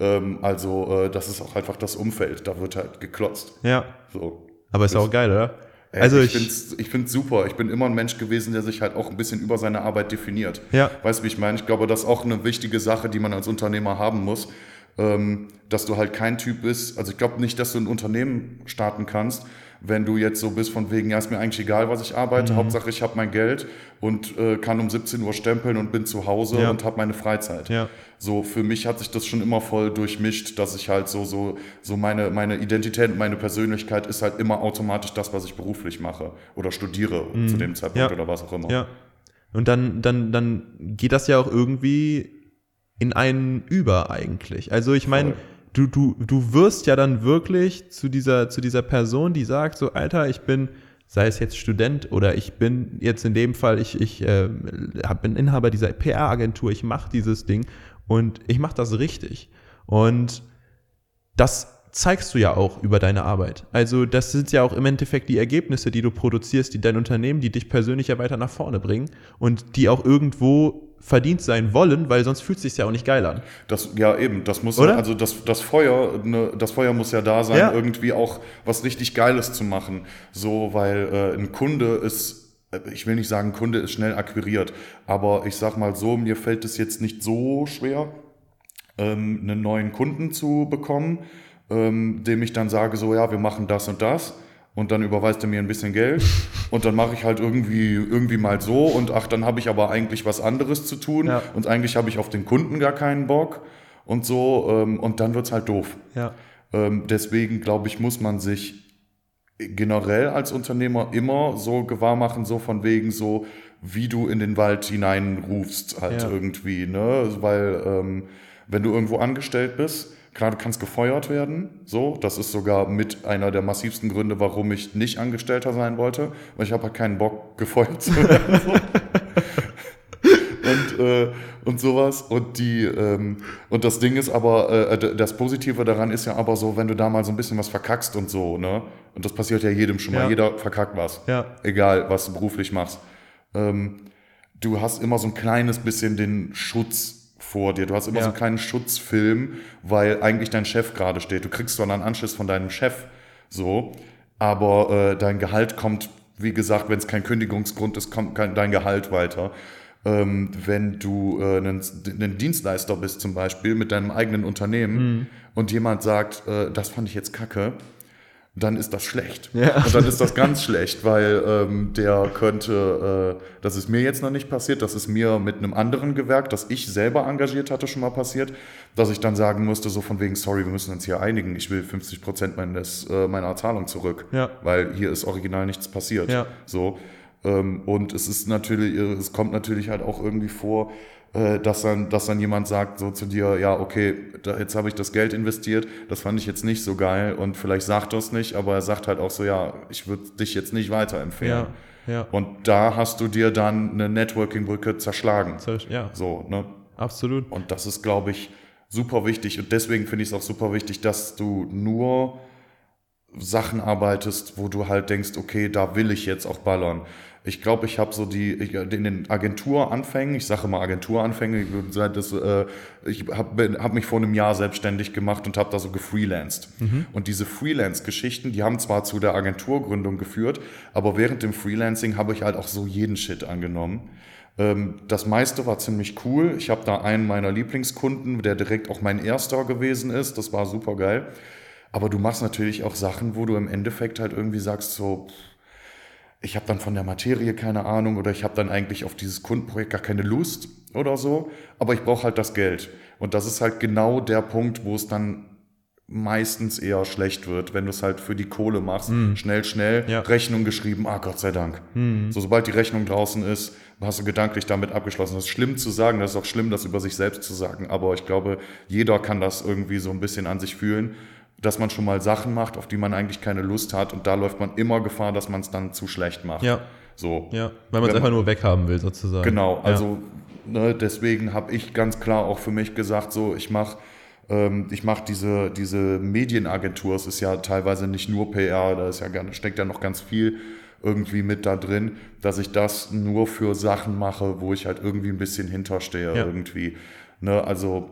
Ähm, also, äh, das ist auch einfach das Umfeld, da wird halt geklotzt. ja. So. Aber ist auch geil, oder? Ey, Also ich, ich, find's, ich find's super. Ich bin immer ein Mensch gewesen, der sich halt auch ein bisschen über seine Arbeit definiert. Ja. Weißt du, wie ich meine? Ich glaube, das ist auch eine wichtige Sache, die man als Unternehmer haben muss. Ähm, dass du halt kein Typ bist. Also ich glaube nicht, dass du ein Unternehmen starten kannst, wenn du jetzt so bist von wegen, ja, ist mir eigentlich egal, was ich Mhm. arbeite. Hauptsache, ich habe mein Geld und äh, kann um 17 Uhr stempeln und bin zu Hause Ja. und habe meine Freizeit. Ja. So, für mich hat sich das schon immer voll durchmischt, dass ich halt so, so, so meine, meine Identität, meine Persönlichkeit ist halt immer automatisch das, was ich beruflich mache oder studiere zu dem Zeitpunkt Mhm. Ja. oder was auch immer. ja. Und dann, dann, dann geht das ja auch irgendwie in einen über eigentlich. Also ich meine. Du, du, du wirst ja dann wirklich zu dieser, zu dieser Person, die sagt so, Alter, ich bin, sei es jetzt Student oder ich bin jetzt in dem Fall, ich, ich äh, bin Inhaber dieser PR-Agentur, ich mache dieses Ding und ich mache das richtig. Und das zeigst du ja auch über deine Arbeit. Also das sind ja auch im Endeffekt die Ergebnisse, die du produzierst, die dein Unternehmen, die dich persönlich ja weiter nach vorne bringen und die auch irgendwo verdient sein wollen, weil sonst fühlt es sich ja auch nicht geil an. Das, ja, eben, das muss, Oder? also das, das Feuer, ne, das Feuer muss ja da sein, Ja. irgendwie auch was richtig Geiles zu machen. So, weil äh, ein Kunde ist, äh, ich will nicht sagen, Kunde ist schnell akquiriert, aber ich sag mal so, mir fällt es jetzt nicht so schwer, ähm, einen neuen Kunden zu bekommen, ähm, dem ich dann sage, so ja, wir machen das und das. Und dann überweist er mir ein bisschen Geld und dann mache ich halt irgendwie, irgendwie mal so und ach, dann habe ich aber eigentlich was anderes zu tun Ja. und eigentlich habe ich auf den Kunden gar keinen Bock und so ähm, und dann wird's halt doof. Ja. Ähm, deswegen glaube ich, muss man sich generell als Unternehmer immer so gewahr machen, so von wegen so, wie du in den Wald hineinrufst halt Ja. irgendwie, ne? Weil ähm, wenn du irgendwo angestellt bist, klar, du kannst gefeuert werden, so, das ist sogar mit einer der massivsten Gründe, warum ich nicht Angestellter sein wollte, weil ich habe halt keinen Bock, gefeuert zu werden. Und, äh, und sowas. Und die, ähm, und das Ding ist aber, äh, das Positive daran ist ja aber so, wenn du da mal so ein bisschen was verkackst und so, ne? Und das passiert ja jedem schon mal, Ja. jeder verkackt was. Ja. Egal, was du beruflich machst. Ähm, du hast immer so ein kleines bisschen den Schutz vor dir. Du hast immer Ja. so einen kleinen Schutzfilm, weil eigentlich dein Chef gerade steht. Du kriegst zwar einen Anschluss von deinem Chef, so, aber äh, dein Gehalt kommt, wie gesagt, wenn es kein Kündigungsgrund ist, kommt kein, dein Gehalt weiter. Ähm, wenn du äh, ein, Dienstleister bist zum Beispiel mit deinem eigenen Unternehmen und jemand sagt, äh, das fand ich jetzt kacke, dann ist das schlecht. Ja. Und dann ist das ganz schlecht, weil ähm, der könnte, äh, das ist mir jetzt noch nicht passiert, das ist mir mit einem anderen Gewerk, das ich selber engagiert hatte, schon mal passiert, dass ich dann sagen musste, so von wegen, sorry, wir müssen uns hier einigen, ich will 50 Prozent meines, äh, meiner Zahlung zurück, Ja. weil hier ist original nichts passiert. Ja. So. Ähm, und es ist natürlich, es kommt natürlich halt auch irgendwie vor, äh, dass dann, dass dann jemand sagt so zu dir, ja, okay, da, jetzt habe ich das Geld investiert, das fand ich jetzt nicht so geil und vielleicht sagt er es nicht, aber er sagt halt auch so, ja, ich würde dich jetzt nicht weiterempfehlen. Ja. Ja. Und da hast du dir dann eine Networking-Brücke zerschlagen. Ja. So, ne? Absolut. Und das ist, glaube ich, super wichtig. Und deswegen finde ich es auch super wichtig, dass du nur Sachen arbeitest, wo du halt denkst, okay, da will ich jetzt auch ballern. Ich glaube, ich habe so die, ich, in den Agenturanfängen, ich sage mal Agenturanfänge, ich, seit das, äh, ich habe hab mich vor einem Jahr selbstständig gemacht und habe da so gefreelanced. Und diese Freelance-Geschichten, die haben zwar zu der Agenturgründung geführt, aber während dem Freelancing habe ich halt auch so jeden Shit angenommen. Ähm, das meiste war ziemlich cool. Ich habe da einen meiner Lieblingskunden, der direkt auch mein erster gewesen ist. Das war super geil. Aber du machst natürlich auch Sachen, wo du im Endeffekt halt irgendwie sagst, so, ich habe dann von der Materie keine Ahnung oder ich habe dann eigentlich auf dieses Kundenprojekt gar keine Lust oder so, aber ich brauche halt das Geld. Und das ist halt genau der Punkt, wo es dann meistens eher schlecht wird, wenn du es halt für die Kohle machst. Mm. Schnell, schnell, ja. Rechnung geschrieben, ah Gott sei Dank. Mm. So, sobald die Rechnung draußen ist, hast du gedanklich damit abgeschlossen. Das ist schlimm zu sagen, das ist auch schlimm, das über sich selbst zu sagen, aber ich glaube, jeder kann das irgendwie so ein bisschen an sich fühlen, dass man schon mal Sachen macht, auf die man eigentlich keine Lust hat und da läuft man immer Gefahr, dass man es dann zu schlecht macht. Ja. So. Ja, weil man es einfach nur weghaben will, sozusagen. Genau, also ja. ne, deswegen habe ich ganz klar auch für mich gesagt, so, ich mache ähm, ich mache diese, diese Medienagentur, es ist ja teilweise nicht nur PR, da ist ja, steckt ja noch ganz viel irgendwie mit da drin, dass ich das nur für Sachen mache, wo ich halt irgendwie ein bisschen hinterstehe ja. irgendwie. Ne, also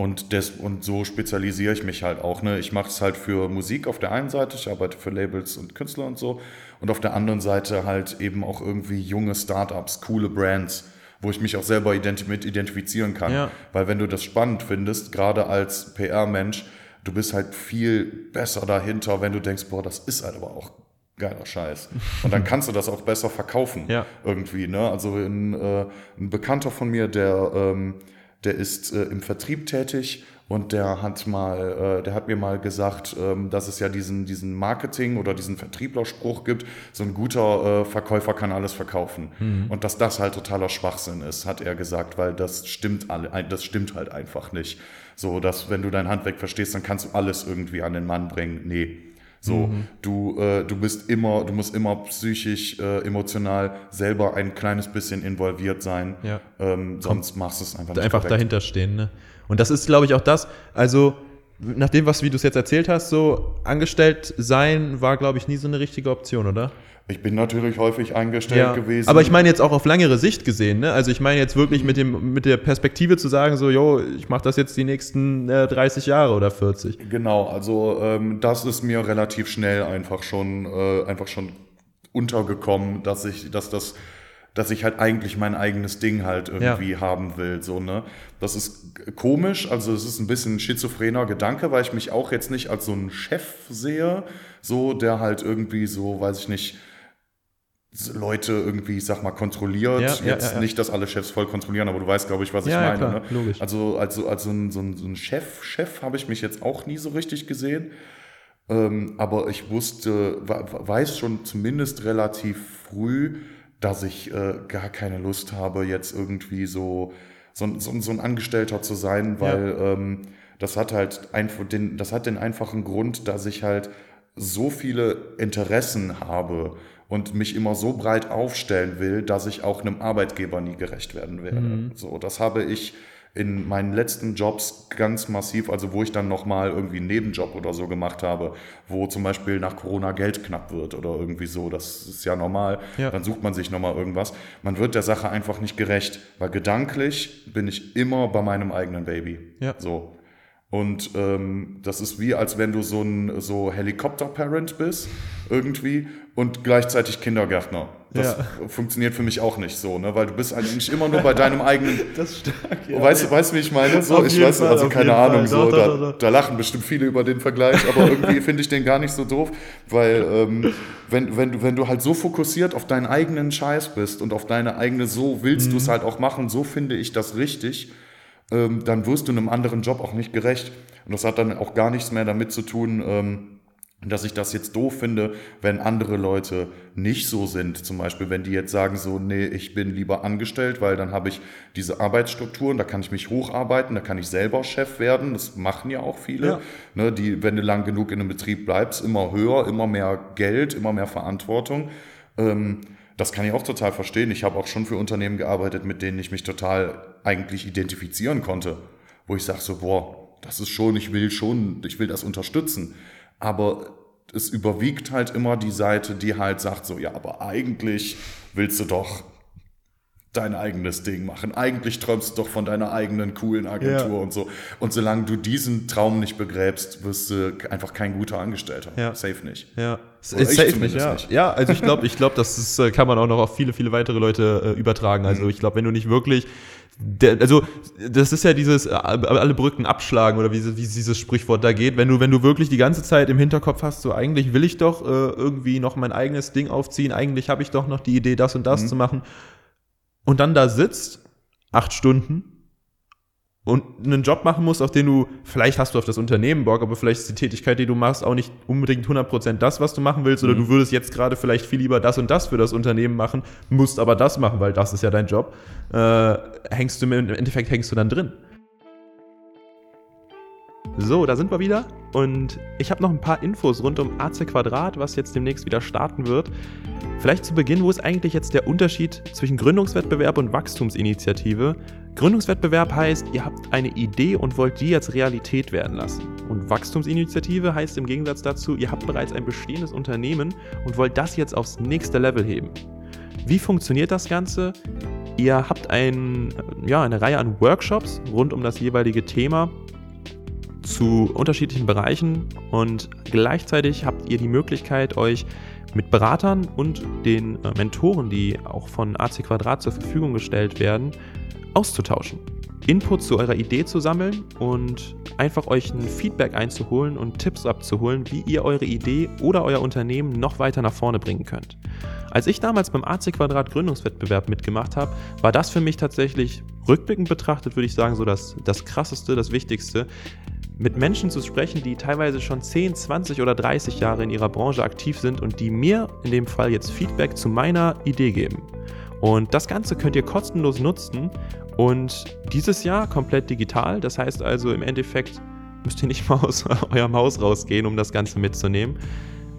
und, des, und so spezialisiere ich mich halt auch. Ne? Ich mache es halt für Musik auf der einen Seite, ich arbeite für Labels und Künstler und so. Und auf der anderen Seite halt eben auch irgendwie junge Startups, coole Brands wo ich mich auch selber identi mit identifizieren kann. Ja. Weil wenn du das spannend findest, gerade als PR-Mensch, du bist halt viel besser dahinter, wenn du denkst, boah, das ist halt aber auch geiler Scheiß. Und dann kannst du das auch besser verkaufen ja. irgendwie. Ne? Also ein, äh, ein Bekannter von mir, der, ähm, der ist äh, im Vertrieb tätig und der hat mal, äh, der hat mir mal gesagt, ähm, dass es ja diesen, diesen Marketing- oder diesen Vertrieblerspruch gibt, so ein guter äh, Verkäufer kann alles verkaufen. Mhm. Und dass das halt totaler Schwachsinn ist, hat er gesagt, weil das stimmt alle, das stimmt halt einfach nicht. So, dass wenn du dein Handwerk verstehst, dann kannst du alles irgendwie an den Mann bringen. Nee. So, mhm. du, äh, du bist immer, du musst immer psychisch, äh, emotional selber ein kleines bisschen involviert sein. Ja. Ähm, sonst machst du es einfach nicht. Einfach korrekt. dahinter stehen, ne? Und das ist, glaube ich, auch das. Also, nach dem, was, wie du es jetzt erzählt hast, so angestellt sein war, glaube ich, nie so eine richtige Option, oder? Ich bin natürlich häufig eingestellt ja, gewesen. Aber ich meine jetzt auch auf langere Sicht gesehen, ne? Also ich meine jetzt wirklich mit, dem, mit der Perspektive zu sagen, so, yo, ich mache das jetzt die nächsten äh, 30 Jahre oder 40. Genau, also ähm, das ist mir relativ schnell einfach schon, äh, einfach schon untergekommen, dass ich, dass das dass ich halt eigentlich mein eigenes Ding halt irgendwie ja. haben will. So, ne? Das ist komisch, also es ist ein bisschen ein schizophrener Gedanke, weil ich mich auch jetzt nicht als so einen Chef sehe, so der halt irgendwie so, weiß ich nicht, Leute irgendwie, ich sag mal, kontrolliert. Ja, Jetzt ja, nicht, dass alle Chefs voll kontrollieren, aber du weißt, glaube ich, was ich meine. Klar, ne? logisch. Also, also, also ein, so ein, so ein Chef, Chef habe ich mich jetzt auch nie so richtig gesehen. Ähm, aber ich wusste, weiß schon zumindest relativ früh, dass ich äh, gar keine Lust habe, jetzt irgendwie so, so, so, so ein Angestellter zu sein, weil ja. ähm, das hat halt einfach den, das hat den einfachen Grund, dass ich halt so viele Interessen habe und mich immer so breit aufstellen will, dass ich auch einem Arbeitgeber nie gerecht werden werde. Mhm. So, das habe ich in meinen letzten Jobs ganz massiv, also wo ich dann nochmal irgendwie einen Nebenjob oder so gemacht habe, wo zum Beispiel nach Corona Geld knapp wird oder irgendwie so, das ist ja normal, ja. dann sucht man sich nochmal irgendwas. Man wird der Sache einfach nicht gerecht, weil gedanklich bin ich immer bei meinem eigenen Baby. Ja. So. Und ähm, das ist wie, als wenn du so ein so Helikopter-Parent bist, irgendwie, und gleichzeitig Kindergärtner. Das ja. funktioniert für mich auch nicht so, ne? weil du bist eigentlich immer nur bei deinem eigenen. Das ist stark, ja. Weißt du, weißt, wie ich meine? So, ich weiß, Fall, also keine Ahnung, so, da, da, da, lachen bestimmt viele über den Vergleich, aber irgendwie finde ich den gar nicht so doof, weil ähm, wenn, wenn, du, wenn du halt so fokussiert auf deinen eigenen Scheiß bist und auf deine eigene, so willst mhm. du es halt auch machen, so finde ich das richtig ähm, dann wirst du einem anderen Job auch nicht gerecht. Und das hat dann auch gar nichts mehr damit zu tun, ähm, dass ich das jetzt doof finde, wenn andere Leute nicht so sind. Zum Beispiel, wenn die jetzt sagen so, nee, ich bin lieber angestellt, weil dann habe ich diese Arbeitsstrukturen, da kann ich mich hocharbeiten, da kann ich selber Chef werden. Das machen ja auch viele. Ja. Ne, die, wenn du lang genug in einem Betrieb bleibst, immer höher, immer mehr Geld, immer mehr Verantwortung. Ähm, das kann ich auch total verstehen. Ich habe auch schon für Unternehmen gearbeitet, mit denen ich mich total eigentlich identifizieren konnte, wo ich sage so, boah, das ist schon, ich will schon, ich will das unterstützen. Aber es überwiegt halt immer die Seite, die halt sagt so, ja, aber eigentlich willst du doch dein eigenes Ding machen. Eigentlich träumst du doch von deiner eigenen coolen Agentur Ja. und so. Und solange du diesen Traum nicht begräbst, wirst du einfach kein guter Angestellter. Ja. Safe nicht. Ja, Oder ich safe nicht, ja. nicht. Ja, also ich glaube, ich glaube, das ist, äh, kann man auch noch auf viele, viele weitere Leute äh, übertragen. Also Mhm. ich glaube, wenn du nicht wirklich, der, also das ist ja dieses äh, alle Brücken abschlagen oder wie, wie dieses Sprichwort da geht. Wenn du, wenn du wirklich die ganze Zeit im Hinterkopf hast, so eigentlich will ich doch äh, irgendwie noch mein eigenes Ding aufziehen, eigentlich habe ich doch noch die Idee, das und Mhm. das zu machen und dann da sitzt, acht Stunden und einen Job machen musst, auf den du, vielleicht hast du auf das Unternehmen Bock, aber vielleicht ist die Tätigkeit, die du machst, auch nicht unbedingt 100% das, was du machen willst, oder du würdest jetzt gerade vielleicht viel lieber das und das für das Unternehmen machen, musst aber das machen, weil das ist ja dein Job, äh, hängst du im Endeffekt hängst du dann drin. So, da sind wir wieder und ich habe noch ein paar Infos rund um AC Quadrat, was jetzt demnächst wieder starten wird. Vielleicht zu Beginn, wo ist eigentlich jetzt der Unterschied zwischen Gründungswettbewerb und Wachstumsinitiative? Gründungswettbewerb heißt, ihr habt eine Idee und wollt die jetzt Realität werden lassen. Und Wachstumsinitiative heißt im Gegensatz dazu, ihr habt bereits ein bestehendes Unternehmen und wollt das jetzt aufs nächste Level heben. Wie funktioniert das Ganze? Ihr habt ein, ja, eine Reihe an Workshops rund um das jeweilige Thema zu unterschiedlichen Bereichen und gleichzeitig habt ihr die Möglichkeit, euch mit Beratern und den äh, Mentoren, die auch von AC Quadrat zur Verfügung gestellt werden, auszutauschen. Input zu eurer Idee zu sammeln und einfach euch ein Feedback einzuholen und Tipps abzuholen, wie ihr eure Idee oder euer Unternehmen noch weiter nach vorne bringen könnt. Als ich damals beim AC Quadrat Gründungswettbewerb mitgemacht habe, war das für mich tatsächlich rückblickend betrachtet, würde ich sagen, so das, das krasseste, das Wichtigste, mit Menschen zu sprechen, die teilweise schon 10, 20 oder 30 Jahre in ihrer Branche aktiv sind und die mir in dem Fall jetzt Feedback zu meiner Idee geben. Und das Ganze könnt ihr kostenlos nutzen und dieses Jahr komplett digital. Das heißt also im Endeffekt müsst ihr nicht mal aus eurem Haus rausgehen, um das Ganze mitzunehmen.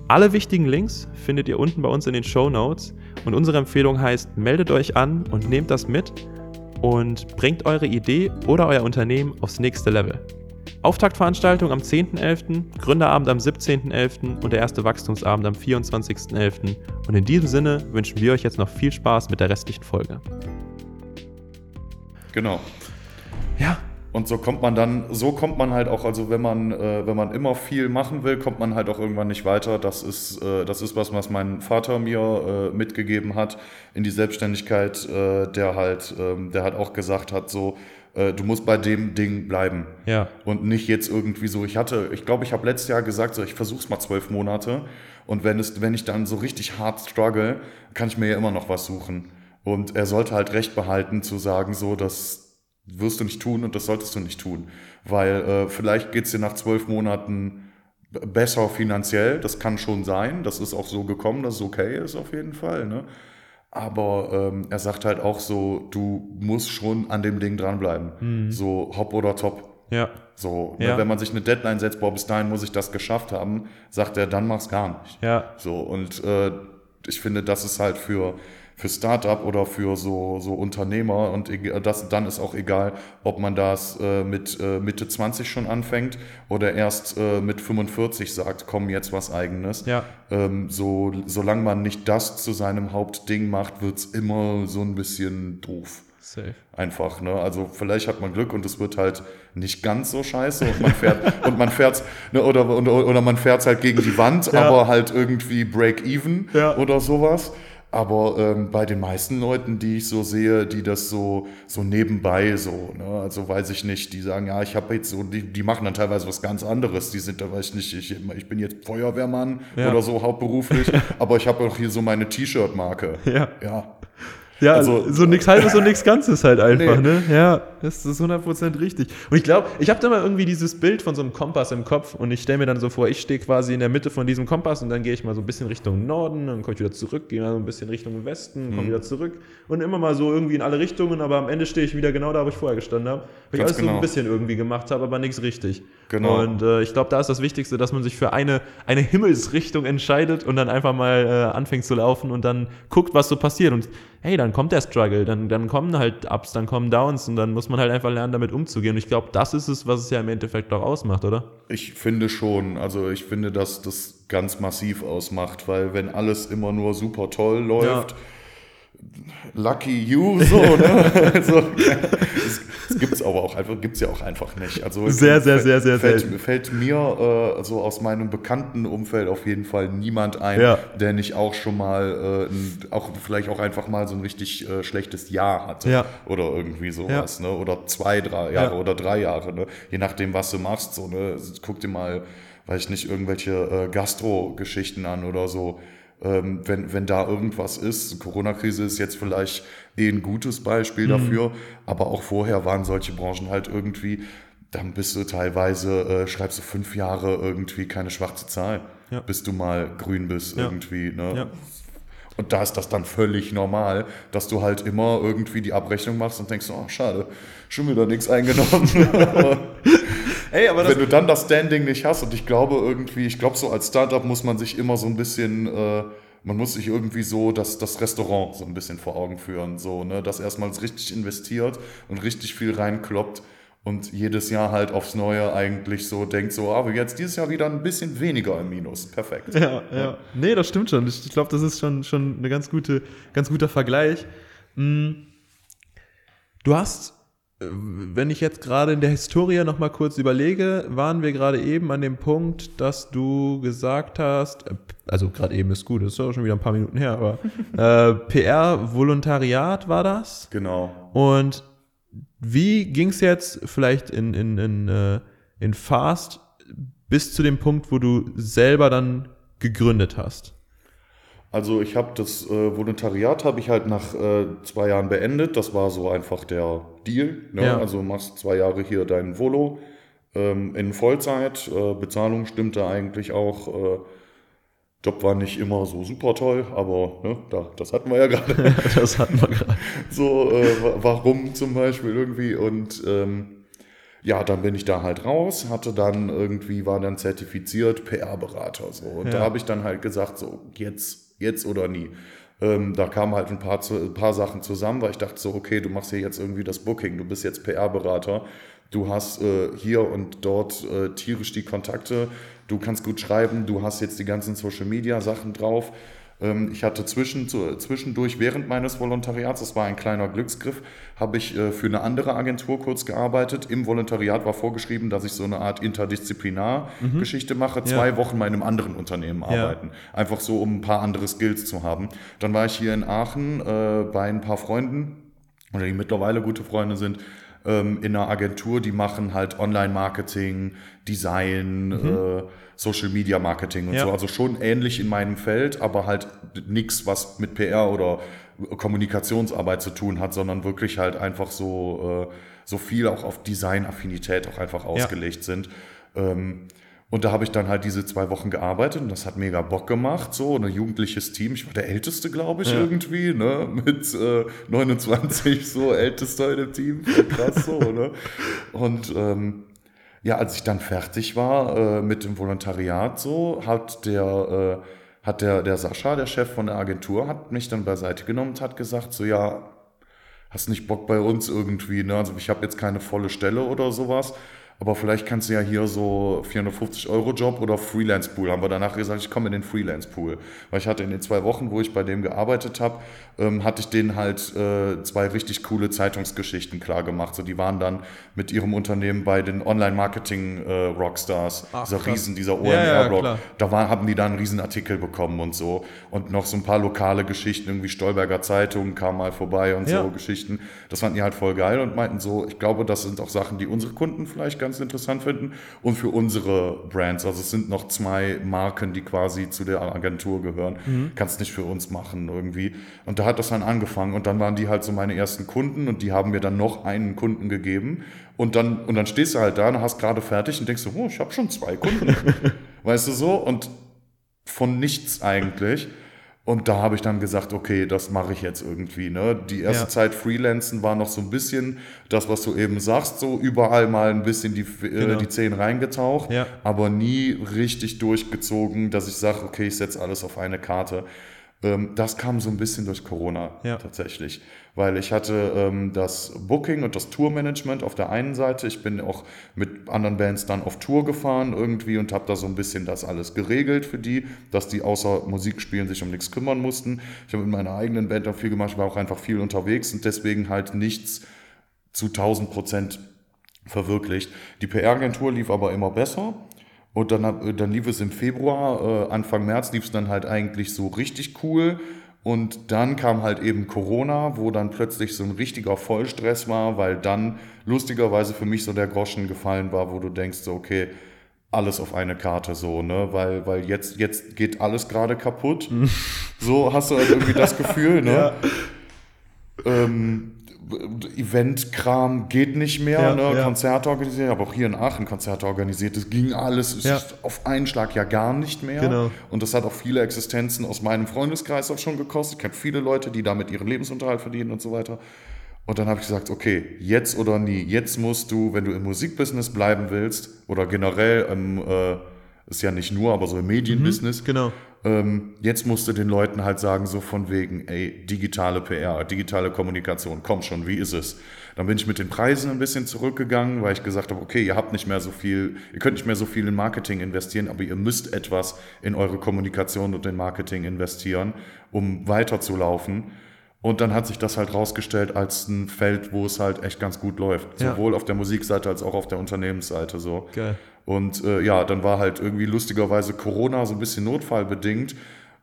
Alle wichtigen Links findet ihr unten bei uns in den Show Notes und unsere Empfehlung heißt, meldet euch an und nehmt das mit und bringt eure Idee oder euer Unternehmen aufs nächste Level. Auftaktveranstaltung am 10.11., Gründerabend am 17.11. und der erste Wachstumsabend am 24.11. Und in diesem Sinne wünschen wir euch jetzt noch viel Spaß mit der restlichen Folge. Genau. Ja, Und so kommt man dann, so kommt man halt auch, also wenn man, äh, wenn man immer viel machen will, kommt man halt auch irgendwann nicht weiter. Das ist, äh, das ist was, was mein Vater mir äh, mitgegeben hat in die Selbstständigkeit, äh, der halt, ähm, der halt auch gesagt hat, so, äh, du musst bei dem Ding bleiben. ja, Und nicht jetzt irgendwie so, ich hatte, ich glaube, ich habe letztes Jahr gesagt, so, ich versuch's mal zwölf Monate. Und wenn, es, wenn ich dann so richtig hart struggle, kann ich mir ja immer noch was suchen. Und er sollte halt recht behalten zu sagen, so, das wirst du nicht tun und das solltest du nicht tun. Weil äh, vielleicht geht's dir nach zwölf Monaten besser finanziell, das kann schon sein. Das ist auch so gekommen, dass es okay ist auf jeden Fall. Ne? Aber ähm, er sagt halt auch so, du musst schon an dem Ding dranbleiben. So hopp oder top. ja, So, ne, Ja. wenn man sich eine Deadline setzt, boah, bis dahin muss ich das geschafft haben, sagt er, dann mach's gar nicht. ja, So, und äh, ich finde, das ist halt für, für Startup oder für so, so Unternehmer und das, dann ist auch egal, ob man das äh, mit äh, Mitte 20 schon anfängt oder erst äh, mit 45 sagt, komm, jetzt was eigenes. ja, Ähm, so, solange man nicht das zu seinem Hauptding macht, wird's immer so ein bisschen doof. safe. Einfach, ne? Also vielleicht hat man Glück und es wird halt nicht ganz so scheiße und man fährt und man fährt ne, oder, oder, oder man fährt halt gegen die Wand, Ja. aber halt irgendwie break even Ja. oder sowas. Aber ähm, bei den meisten Leuten, die ich so sehe, die das so, so nebenbei so, ne, also weiß ich nicht, die sagen, ja, ich habe jetzt so, die, die machen dann teilweise was ganz anderes. Die sind da, weiß ich nicht, ich, ich bin jetzt Feuerwehrmann Ja. oder so hauptberuflich, aber ich habe auch hier so meine T-Shirt-Marke. Ja. Ja, Ja, Also- so nix halbes und nix Ganzes halt einfach, Nee. ne? Ja, das ist 100% richtig. Und ich glaube, ich habe da mal irgendwie dieses Bild von so einem Kompass im Kopf und ich stelle mir dann so vor, ich stehe quasi in der Mitte von diesem Kompass und dann gehe ich mal so ein bisschen Richtung Norden, dann komme ich wieder zurück, gehe mal so ein bisschen Richtung Westen, Mhm. komme wieder zurück und immer mal so irgendwie in alle Richtungen, aber am Ende stehe ich wieder genau da, wo ich vorher gestanden habe. Weil ich alles so ein genau. bisschen irgendwie gemacht habe, aber nichts richtig. Genau. Und äh, ich glaube, da ist das Wichtigste, dass man sich für eine, eine Himmelsrichtung entscheidet und dann einfach mal äh, anfängt zu laufen und dann guckt, was so passiert. Und hey, dann kommt der Struggle, dann, dann kommen halt Ups, dann kommen Downs und dann muss man halt einfach lernen, damit umzugehen. Und ich glaube, das ist es, was es ja im Endeffekt auch ausmacht, oder? Ich finde schon, also ich finde, dass das ganz massiv ausmacht, weil wenn alles immer nur super toll läuft, lucky you, so, ne? also, das, gibt es aber auch einfach, gibt es ja auch einfach nicht. Also, sehr, sehr, sehr, sehr fällt, selten. fällt mir äh, so aus meinem bekannten Umfeld auf jeden Fall niemand ein, Ja. der nicht auch schon mal, äh, auch vielleicht auch einfach mal so ein richtig äh, schlechtes Jahr hatte. Ja. Oder irgendwie sowas, ne? Oder zwei, drei Jahre Ja. oder drei Jahre, ne? Je nachdem, was du machst, so, ne? Guck dir mal, weiß ich nicht, irgendwelche äh, Gastro-Geschichten an oder so. Ähm, wenn, wenn da irgendwas ist, Corona-Krise ist jetzt vielleicht eh ein gutes Beispiel Mhm. dafür, aber auch vorher waren solche Branchen halt irgendwie, dann bist du teilweise, äh, schreibst du fünf Jahre irgendwie keine schwarze Zahl, Ja. bis du mal grün bist Ja. irgendwie. Ne? Ja. Und da ist das dann völlig normal, dass du halt immer irgendwie die Abrechnung machst und denkst, oh schade, schon wieder nichts eingenommen. Ey, aber wenn du dann das Standing nicht hast und ich glaube irgendwie, ich glaube so als Startup muss man sich immer so ein bisschen, äh, man muss sich irgendwie so das, das Restaurant so ein bisschen vor Augen führen, so, ne, dass erstmal richtig investiert und richtig viel reinkloppt und jedes Jahr halt aufs Neue eigentlich so denkt, so, aber jetzt dieses Jahr wieder ein bisschen weniger im Minus. Perfekt. Ja, ja. Nee, das stimmt schon. Ich, ich glaube, das ist schon, schon eine ganz gute, ganz guter Vergleich. Mm. Du hast, wenn ich jetzt gerade in der Historie noch mal kurz überlege, waren wir gerade eben an dem Punkt, dass du gesagt hast, äh, also gerade eben ist gut, das ist ja schon wieder ein paar Minuten her, aber äh, PR-Volontariat war das? Genau. Und wie ging es jetzt vielleicht in, in, in, äh, in Fast bis zu dem Punkt, wo du selber dann gegründet hast? Also ich habe das äh, Volontariat habe ich halt nach äh, zwei Jahren beendet. Das war so einfach der Deal. Ne? Ja. Also machst zwei Jahre hier dein Volo ähm, in Vollzeit. Äh, Bezahlung stimmte eigentlich auch. Äh, Job war nicht immer so super toll, aber ne, da, das hatten wir ja gerade. Das hatten wir gerade. so, äh, wa- warum zum Beispiel irgendwie. Und ähm, ja, dann bin ich da halt raus, hatte dann irgendwie, war dann zertifiziert PR-Berater. So. Und Ja. da habe ich dann halt gesagt, so, jetzt, jetzt oder nie. Ähm, da kamen halt ein paar, zu- ein paar Sachen zusammen, weil ich dachte so, okay, du machst hier jetzt irgendwie das Booking, du bist jetzt PR-Berater, du hast äh, hier und dort äh, tierisch die Kontakte, du kannst gut schreiben, du hast jetzt die ganzen Social-Media-Sachen drauf. Ähm, Ich hatte zwischendurch während meines Volontariats, das war ein kleiner Glücksgriff, habe ich äh, für eine andere Agentur kurz gearbeitet. Im Volontariat war vorgeschrieben, dass ich so eine Art Interdisziplinar-Geschichte mache, zwei Wochen bei einem anderen Unternehmen arbeiten. Einfach so, um ein paar andere Skills zu haben. Dann war ich hier in Aachen äh, bei ein paar Freunden, oder die mittlerweile gute Freunde sind, ähm, in einer Agentur, die machen halt Online-Marketing, Design, äh, Social-Media-Marketing und Ja. so. Also schon ähnlich in meinem Feld, aber halt nichts, was mit PR oder Kommunikationsarbeit zu tun hat, sondern wirklich halt einfach so, äh, so viel auch auf Design-Affinität auch einfach ausgelegt sind. Ähm, und da habe ich dann halt diese zwei Wochen gearbeitet und das hat mega Bock gemacht, so ein jugendliches Team. Ich war der Älteste, glaube ich, irgendwie, ne? Mit äh, 29, so Ältester in dem Team. Krass so, ne? Und ähm, ja, als ich dann fertig war äh, mit dem Volontariat, so hat der, äh, hat der, der Sascha, der Chef von der Agentur, hat mich dann beiseite genommen und hat gesagt, so ja, hast nicht Bock bei uns irgendwie, ne? Also ich habe jetzt keine volle Stelle oder sowas, aber vielleicht kannst du ja hier so 450 Euro Job oder Freelance Pool. Haben wir danach gesagt, ich komme in den Freelance Pool, weil ich hatte in den zwei Wochen, wo ich bei dem gearbeitet habe, ähm, hatte ich denen halt äh, zwei richtig coole Zeitungsgeschichten klar gemacht. So, die waren dann mit ihrem Unternehmen bei den Online-Marketing-Rockstars, Ach, dieser krass. Riesen, dieser Ja, ja, OMR-Blog. klar. da war, haben die dann einen riesen Artikel bekommen und so. Und noch so ein paar lokale Geschichten, irgendwie Stolberger Zeitung kam mal vorbei und Ja. so Geschichten. Das fanden die halt voll geil und meinten so, ich glaube, das sind auch Sachen, die unsere Kunden vielleicht ganz interessant finden und für unsere Brands. Also es sind noch zwei Marken, die quasi zu der Agentur gehören. Mhm. Kannst nicht für uns machen irgendwie. Und da hat das dann angefangen und dann waren die halt so meine ersten Kunden und die haben mir dann noch einen Kunden gegeben. Und dann, und dann stehst du halt da und hast gerade fertig und denkst so, oh, ich habe schon zwei Kunden. weißt du so? Und von nichts eigentlich. Und da habe ich dann gesagt, okay, das mache ich jetzt irgendwie. Ne? Die erste Ja. Zeit Freelancen war noch so ein bisschen das, was du eben sagst, so überall mal ein bisschen die, äh, Genau. die Zehen reingetaucht, Ja. aber nie richtig durchgezogen, dass ich sage, okay, ich setze alles auf eine Karte. Ähm, das kam so ein bisschen durch Corona Ja. tatsächlich, weil ich hatte ähm, das Booking und das Tourmanagement auf der einen Seite. Ich bin auch mit anderen Bands dann auf Tour gefahren irgendwie und habe da so ein bisschen das alles geregelt für die, dass die außer Musik spielen sich um nichts kümmern mussten. Ich habe mit meiner eigenen Band auch viel gemacht, war auch einfach viel unterwegs und deswegen halt nichts zu 1000 Prozent verwirklicht. Die PR-Agentur lief aber immer besser. Und dann, dann lief es im Februar, äh, Anfang März lief es dann halt eigentlich so richtig cool. Und dann kam halt eben Corona, wo dann plötzlich so ein richtiger Vollstress war, weil dann lustigerweise für mich so der Groschen gefallen war, wo du denkst, so, okay, alles auf eine Karte so, ne? Weil, weil jetzt, jetzt geht alles gerade kaputt. So hast du halt irgendwie das Gefühl, ne? ähm, Eventkram geht nicht mehr, Ja, ne? ja. Konzerte organisiert, aber auch hier in Aachen Konzerte organisiert, das ging alles es Ja. ist auf einen Schlag ja gar nicht mehr. Genau. Und das hat auch viele Existenzen aus meinem Freundeskreis auch schon gekostet. Ich kenne viele Leute, die damit ihren Lebensunterhalt verdienen und so weiter. Und dann habe ich gesagt, okay, jetzt oder nie. Jetzt musst du, wenn du im Musikbusiness bleiben willst, oder generell im, äh, ist ja nicht nur, aber so im Medienbusiness, Genau. Ähm, jetzt musst du den Leuten halt sagen, so von wegen, ey, digitale PR, digitale Kommunikation, komm schon, wie ist es? Dann bin ich mit den Preisen ein bisschen zurückgegangen, weil ich gesagt habe, okay, ihr habt nicht mehr so viel, ihr könnt nicht mehr so viel in Marketing investieren, aber ihr müsst etwas in eure Kommunikation und in Marketing investieren, um weiterzulaufen. Und dann hat sich das halt rausgestellt als ein Feld, wo es halt echt ganz gut läuft. Ja. Sowohl auf der Musikseite als auch auf der Unternehmensseite so. Geil. Und äh, ja, dann war halt irgendwie lustigerweise Corona so ein bisschen notfallbedingt,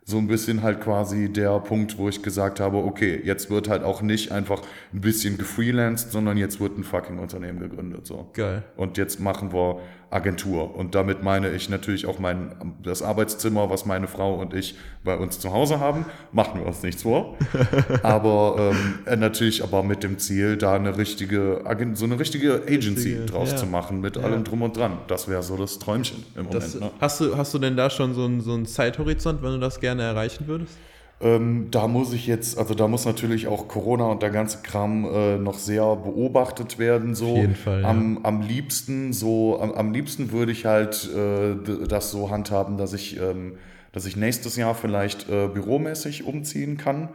so ein bisschen halt quasi der Punkt, wo ich gesagt habe, okay, jetzt wird halt auch nicht einfach ein bisschen gefreelanced, sondern jetzt wird ein fucking Unternehmen gegründet. So. Geil. Und jetzt machen wir Agentur. Und damit meine ich natürlich auch mein, das Arbeitszimmer, was meine Frau und ich bei uns zu Hause haben. Machen wir uns nichts vor. aber ähm, äh, natürlich aber mit dem Ziel, da eine richtige, so eine richtige Agency Richtige, draus ja. zu machen mit Ja. allem drum und dran. Das wäre so das Träumchen im Moment. Das, ne? hast, du, hast du denn da schon so einen, so einen Zeithorizont, wenn du das gerne erreichen würdest? Ähm, da muss ich jetzt, also da muss natürlich auch Corona und der ganze Kram äh, noch sehr beobachtet werden. So. Auf jeden Fall, ja. am, am liebsten so, am, am liebsten würde ich halt äh, das so handhaben, dass ich, ähm, dass ich nächstes Jahr vielleicht äh, büromäßig umziehen kann.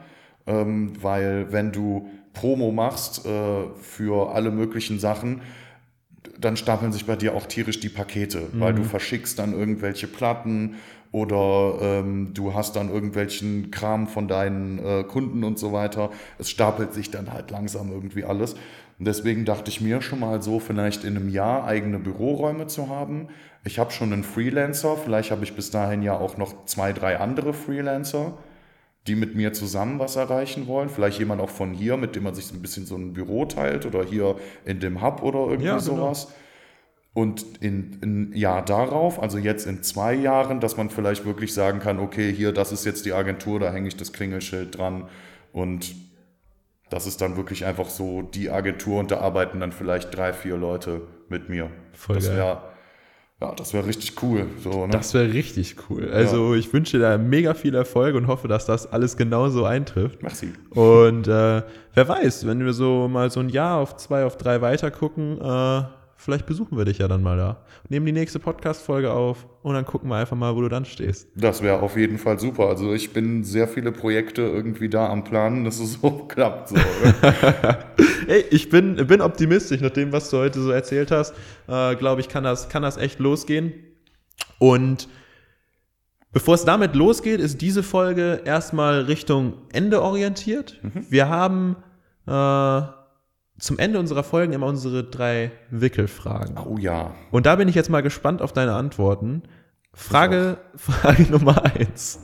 Ähm, weil wenn du Promo machst äh, für alle möglichen Sachen, dann stapeln sich bei dir auch tierisch die Pakete, weil du verschickst dann irgendwelche Platten oder ähm, du hast dann irgendwelchen Kram von deinen äh, Kunden und so weiter. Es stapelt sich dann halt langsam irgendwie alles. Und deswegen dachte ich mir schon mal so, vielleicht in einem Jahr eigene Büroräume zu haben. Ich habe schon einen Freelancer, vielleicht habe ich bis dahin ja auch noch zwei, drei andere Freelancer die mit mir zusammen was erreichen wollen. Vielleicht jemand auch von hier, mit dem man sich so ein bisschen so ein Büro teilt oder hier in dem Hub oder irgendwie Ja, genau. sowas. Und in, in Jahr darauf, also jetzt in zwei Jahren, dass man vielleicht wirklich sagen kann, okay, hier, das ist jetzt die Agentur, da hänge ich das Klingelschild dran und das ist dann wirklich einfach so die Agentur und da arbeiten dann vielleicht drei, vier Leute mit mir. Voll das wäre ja, das wäre richtig cool. So, ne? Das wäre richtig cool. Also ich wünsche dir da mega viel Erfolg und hoffe, dass das alles genauso eintrifft. Merci. Und äh, wer weiß, wenn wir so mal so ein Jahr auf zwei, auf drei weiter gucken, äh, vielleicht besuchen wir dich ja dann mal da. Nehmen die nächste Podcast-Folge auf und dann gucken wir einfach mal, wo du dann stehst. Das wäre auf jeden Fall super. Also ich bin sehr viele Projekte irgendwie da am Planen, dass es so klappt. So? Ey, ich bin, bin optimistisch nach dem, was du heute so erzählt hast. Äh, Glaube ich, kann das, kann das echt losgehen. Und bevor es damit losgeht, ist diese Folge erstmal Richtung Ende orientiert. Wir haben äh, zum Ende unserer Folgen immer unsere drei Wickelfragen. oh ja. Und da bin ich jetzt mal gespannt auf deine Antworten. Frage, Frage Nummer eins.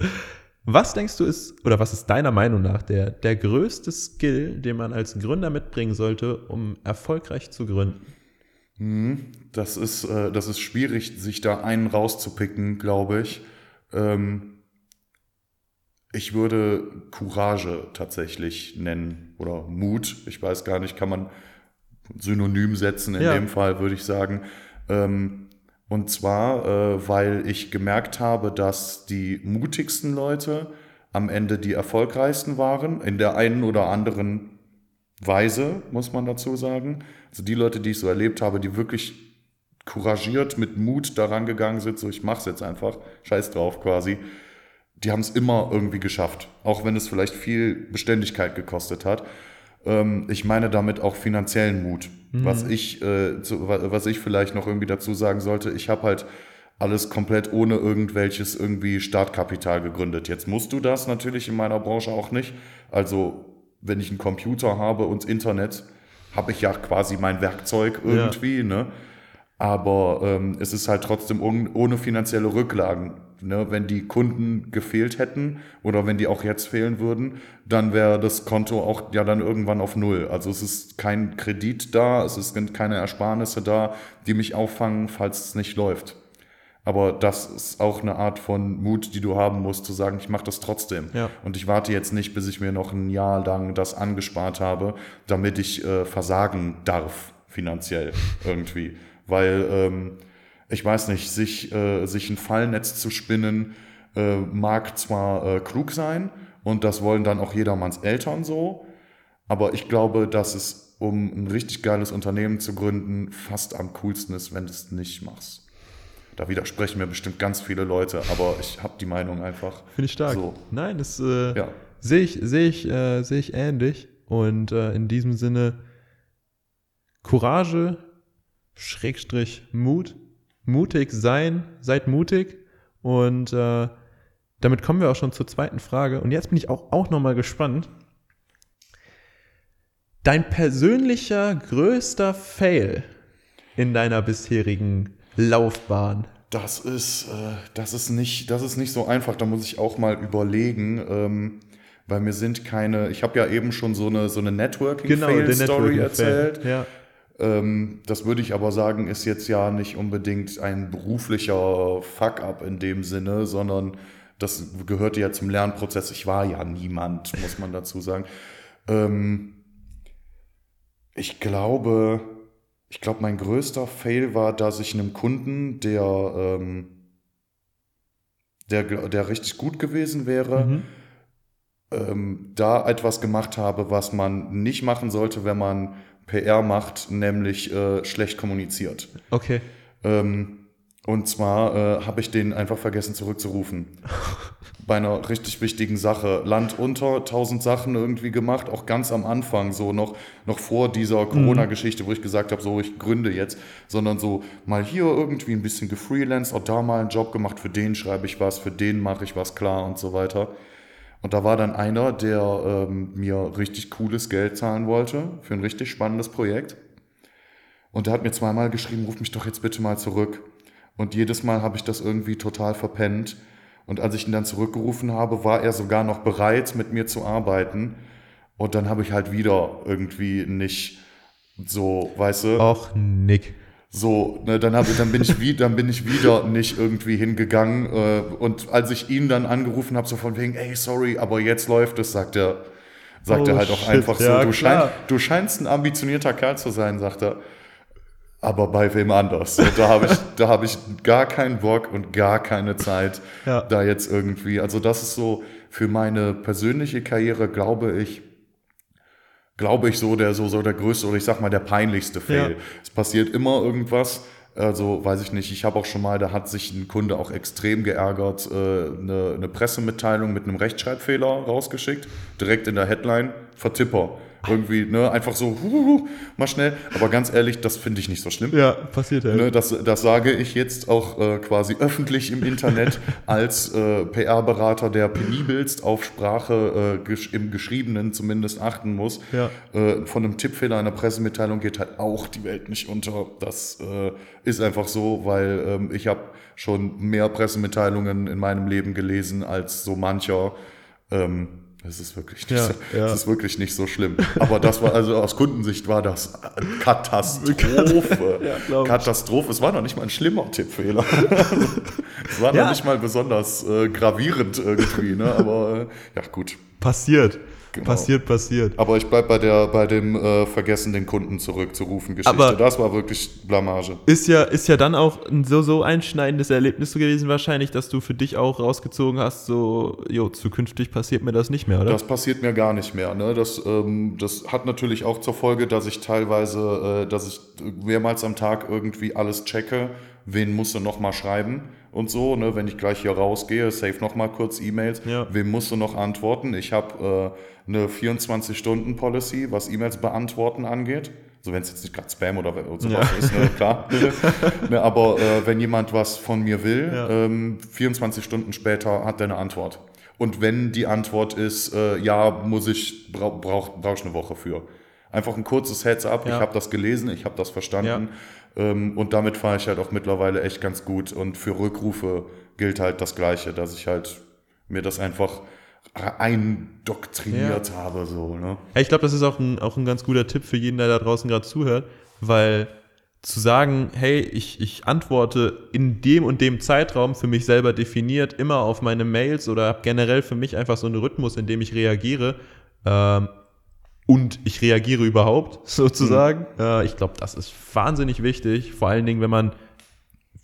Was denkst du ist, oder was ist deiner Meinung nach der, der größte Skill, den man als Gründer mitbringen sollte, um erfolgreich zu gründen? Das ist, äh, das ist schwierig, sich da einen rauszupicken, glaube ich. Ähm, ich würde Courage tatsächlich nennen oder Mut. Ich weiß gar nicht, kann man synonym setzen in Ja. dem Fall, würde ich sagen. Ähm, und zwar, äh, weil ich gemerkt habe, dass die mutigsten Leute am Ende die erfolgreichsten waren, in der einen oder anderen Weise, muss man dazu sagen. Also die Leute, die ich so erlebt habe, die wirklich couragiert mit Mut daran gegangen sind, so ich mach's jetzt einfach, scheiß drauf quasi. Die haben es immer irgendwie geschafft, auch wenn es vielleicht viel Beständigkeit gekostet hat. Ähm, ich meine damit auch finanziellen Mut. Was, ich, äh, zu, wa- was ich vielleicht noch irgendwie dazu sagen sollte, ich habe halt alles komplett ohne irgendwelches irgendwie Startkapital gegründet. Jetzt musst du das natürlich in meiner Branche auch nicht. Also wenn ich einen Computer habe und Internet, habe ich ja quasi mein Werkzeug irgendwie, ne? Aber ähm, es ist halt trotzdem ohne finanzielle Rücklagen. Ne? Wenn die Kunden gefehlt hätten oder wenn die auch jetzt fehlen würden, dann wäre das Konto auch ja dann irgendwann auf Null. Also es ist kein Kredit da, es sind keine Ersparnisse da, die mich auffangen, falls es nicht läuft. Aber das ist auch eine Art von Mut, die du haben musst, zu sagen, ich mache das trotzdem. Ja. Und ich warte jetzt nicht, bis ich mir noch ein Jahr lang das angespart habe, damit ich äh, versagen darf, finanziell irgendwie. Weil, ähm, ich weiß nicht, sich, äh, sich ein Fallnetz zu spinnen, äh, mag zwar äh, klug sein und das wollen dann auch jedermanns Eltern so, aber ich glaube, dass es, um ein richtig geiles Unternehmen zu gründen, fast am coolsten ist, wenn du es nicht machst. Da widersprechen mir bestimmt ganz viele Leute, aber ich habe die Meinung einfach. Finde ich stark. So. Nein, das äh, Ja. sehe ich, sehe ich, äh, sehe ich ähnlich. Und äh, in diesem Sinne Courage, Schrägstrich Mut, mutig sein, seid mutig. Und äh, damit kommen wir auch schon zur zweiten Frage. Und jetzt bin ich auch, auch nochmal gespannt. Dein persönlicher größter Fail in deiner bisherigen Laufbahn. Das ist, äh, das ist nicht, das ist nicht so einfach. Da muss ich auch mal überlegen, ähm, weil mir sind keine. Ich habe ja eben schon so eine so eine Networking-Fail-Story Networking-Fail. erzählt. Ja. Ähm, das würde ich aber sagen, ist jetzt ja nicht unbedingt ein beruflicher Fuck-up in dem Sinne, sondern das gehörte ja zum Lernprozess. Ich war ja niemand, muss man dazu sagen. Ähm, ich glaube, ich glaube, mein größter Fail war, dass ich einem Kunden, der, ähm, der, der richtig gut gewesen wäre, Mhm. ähm, da etwas gemacht habe, was man nicht machen sollte, wenn man PR macht, nämlich äh, schlecht kommuniziert. Okay. Ähm, und zwar äh, habe ich den einfach vergessen zurückzurufen. Bei einer richtig wichtigen Sache. Land unter, tausend Sachen irgendwie gemacht, auch ganz am Anfang, so noch, noch vor dieser Corona-Geschichte, wo ich gesagt habe, so ich gründe jetzt, sondern so mal hier irgendwie ein bisschen gefreelanced, auch da mal einen Job gemacht, für den schreibe ich was, für den mache ich was klar und so weiter. Und da war dann einer, der ähm, mir richtig cooles Geld zahlen wollte für ein richtig spannendes Projekt. Und der hat mir zweimal geschrieben, ruf mich doch jetzt bitte mal zurück. Und jedes Mal habe ich das irgendwie total verpennt. Und als ich ihn dann zurückgerufen habe, war er sogar noch bereit, mit mir zu arbeiten. Und dann habe ich halt wieder irgendwie nicht so, weißt du, Och, Nick. So, ne, dann, hab, dann, bin ich wie, dann bin ich wieder nicht irgendwie hingegangen. Äh, und als ich ihn dann angerufen habe, so von wegen, ey, sorry, aber jetzt läuft es, sagt er, sagt Oh, er halt auch shit, einfach so, ja, du, klar. schein, du scheinst ein ambitionierter Kerl zu sein, sagt er. Aber bei wem anders? So, da habe ich, da habe ich gar keinen Bock und gar keine Zeit, Ja. da jetzt irgendwie. Also das ist so für meine persönliche Karriere, glaube ich, glaube ich, so der, so, so der größte oder ich sag mal der peinlichste Fail. Ja. Es passiert immer irgendwas. Also weiß ich nicht, ich habe auch schon mal, da hat sich ein Kunde auch extrem geärgert, äh, eine, eine Pressemitteilung mit einem Rechtschreibfehler rausgeschickt, direkt in der Headline, Vertipper. Irgendwie, ne, einfach so, huhuhu, mal schnell. Aber ganz ehrlich, das finde ich nicht so schlimm. Ja, passiert halt. Ne, das, das sage ich jetzt auch äh, quasi öffentlich im Internet als äh, PR-Berater, der penibelst auf Sprache äh, gesch im Geschriebenen zumindest achten muss. Ja. Äh, von einem Tippfehler einer Pressemitteilung geht halt auch die Welt nicht unter. Das äh, ist einfach so, weil ähm, ich habe schon mehr Pressemitteilungen in meinem Leben gelesen als so mancher. Ähm, es ist wirklich nicht Ja, so, ja. es ist wirklich nicht so schlimm. Aber das war also aus Kundensicht war das Katastrophe. Ja. Katastrophe. Es war noch nicht mal ein schlimmer Tippfehler. es war noch nicht mal besonders äh, gravierend irgendwie, ne? Aber äh, ja, gut. Passiert. Genau. Passiert, passiert. Aber ich bleib bei der bei dem äh, Vergessen, den Kunden zurückzurufen Geschichte. Aber- das war wirklich Blamage. Ist ja, ist ja dann auch ein so, so einschneidendes Erlebnis gewesen wahrscheinlich, dass du für dich auch rausgezogen hast, so, jo, zukünftig passiert mir das nicht mehr, oder? Das passiert mir gar nicht mehr. Ne? Das, ähm, das hat natürlich auch zur Folge, dass ich teilweise, äh, dass ich mehrmals am Tag irgendwie alles checke, wen musst du noch mal schreiben und so, ne? wenn ich gleich hier rausgehe, save noch mal kurz E-Mails, Ja. wem musst du noch antworten? Ich habe äh, eine 24-Stunden-Policy, was E-Mails beantworten angeht. So wenn es jetzt nicht gerade Spam oder sowas ist, ne? klar. ne, aber äh, wenn jemand was von mir will, Ja. ähm, 24 Stunden später hat er eine Antwort. Und wenn die Antwort ist, äh, ja, muss ich, brauch, brauch, brauch ich eine Woche für. Einfach ein kurzes Heads-up, Ja. ich habe das gelesen, ich habe das verstanden. Ähm, und damit fahre ich halt auch mittlerweile echt ganz gut. Und für Rückrufe gilt halt das Gleiche, dass ich halt mir das einfach eindoktriniert habe. So, ne? Ja, ich glaube, das ist auch ein, auch ein ganz guter Tipp für jeden, der da draußen gerade zuhört, weil zu sagen, hey, ich, ich antworte in dem und dem Zeitraum für mich selber definiert immer auf meine Mails oder habe generell für mich einfach so einen Rhythmus, in dem ich reagiere ähm, und ich reagiere überhaupt sozusagen. Äh, ich glaube, das ist wahnsinnig wichtig, vor allen Dingen, wenn man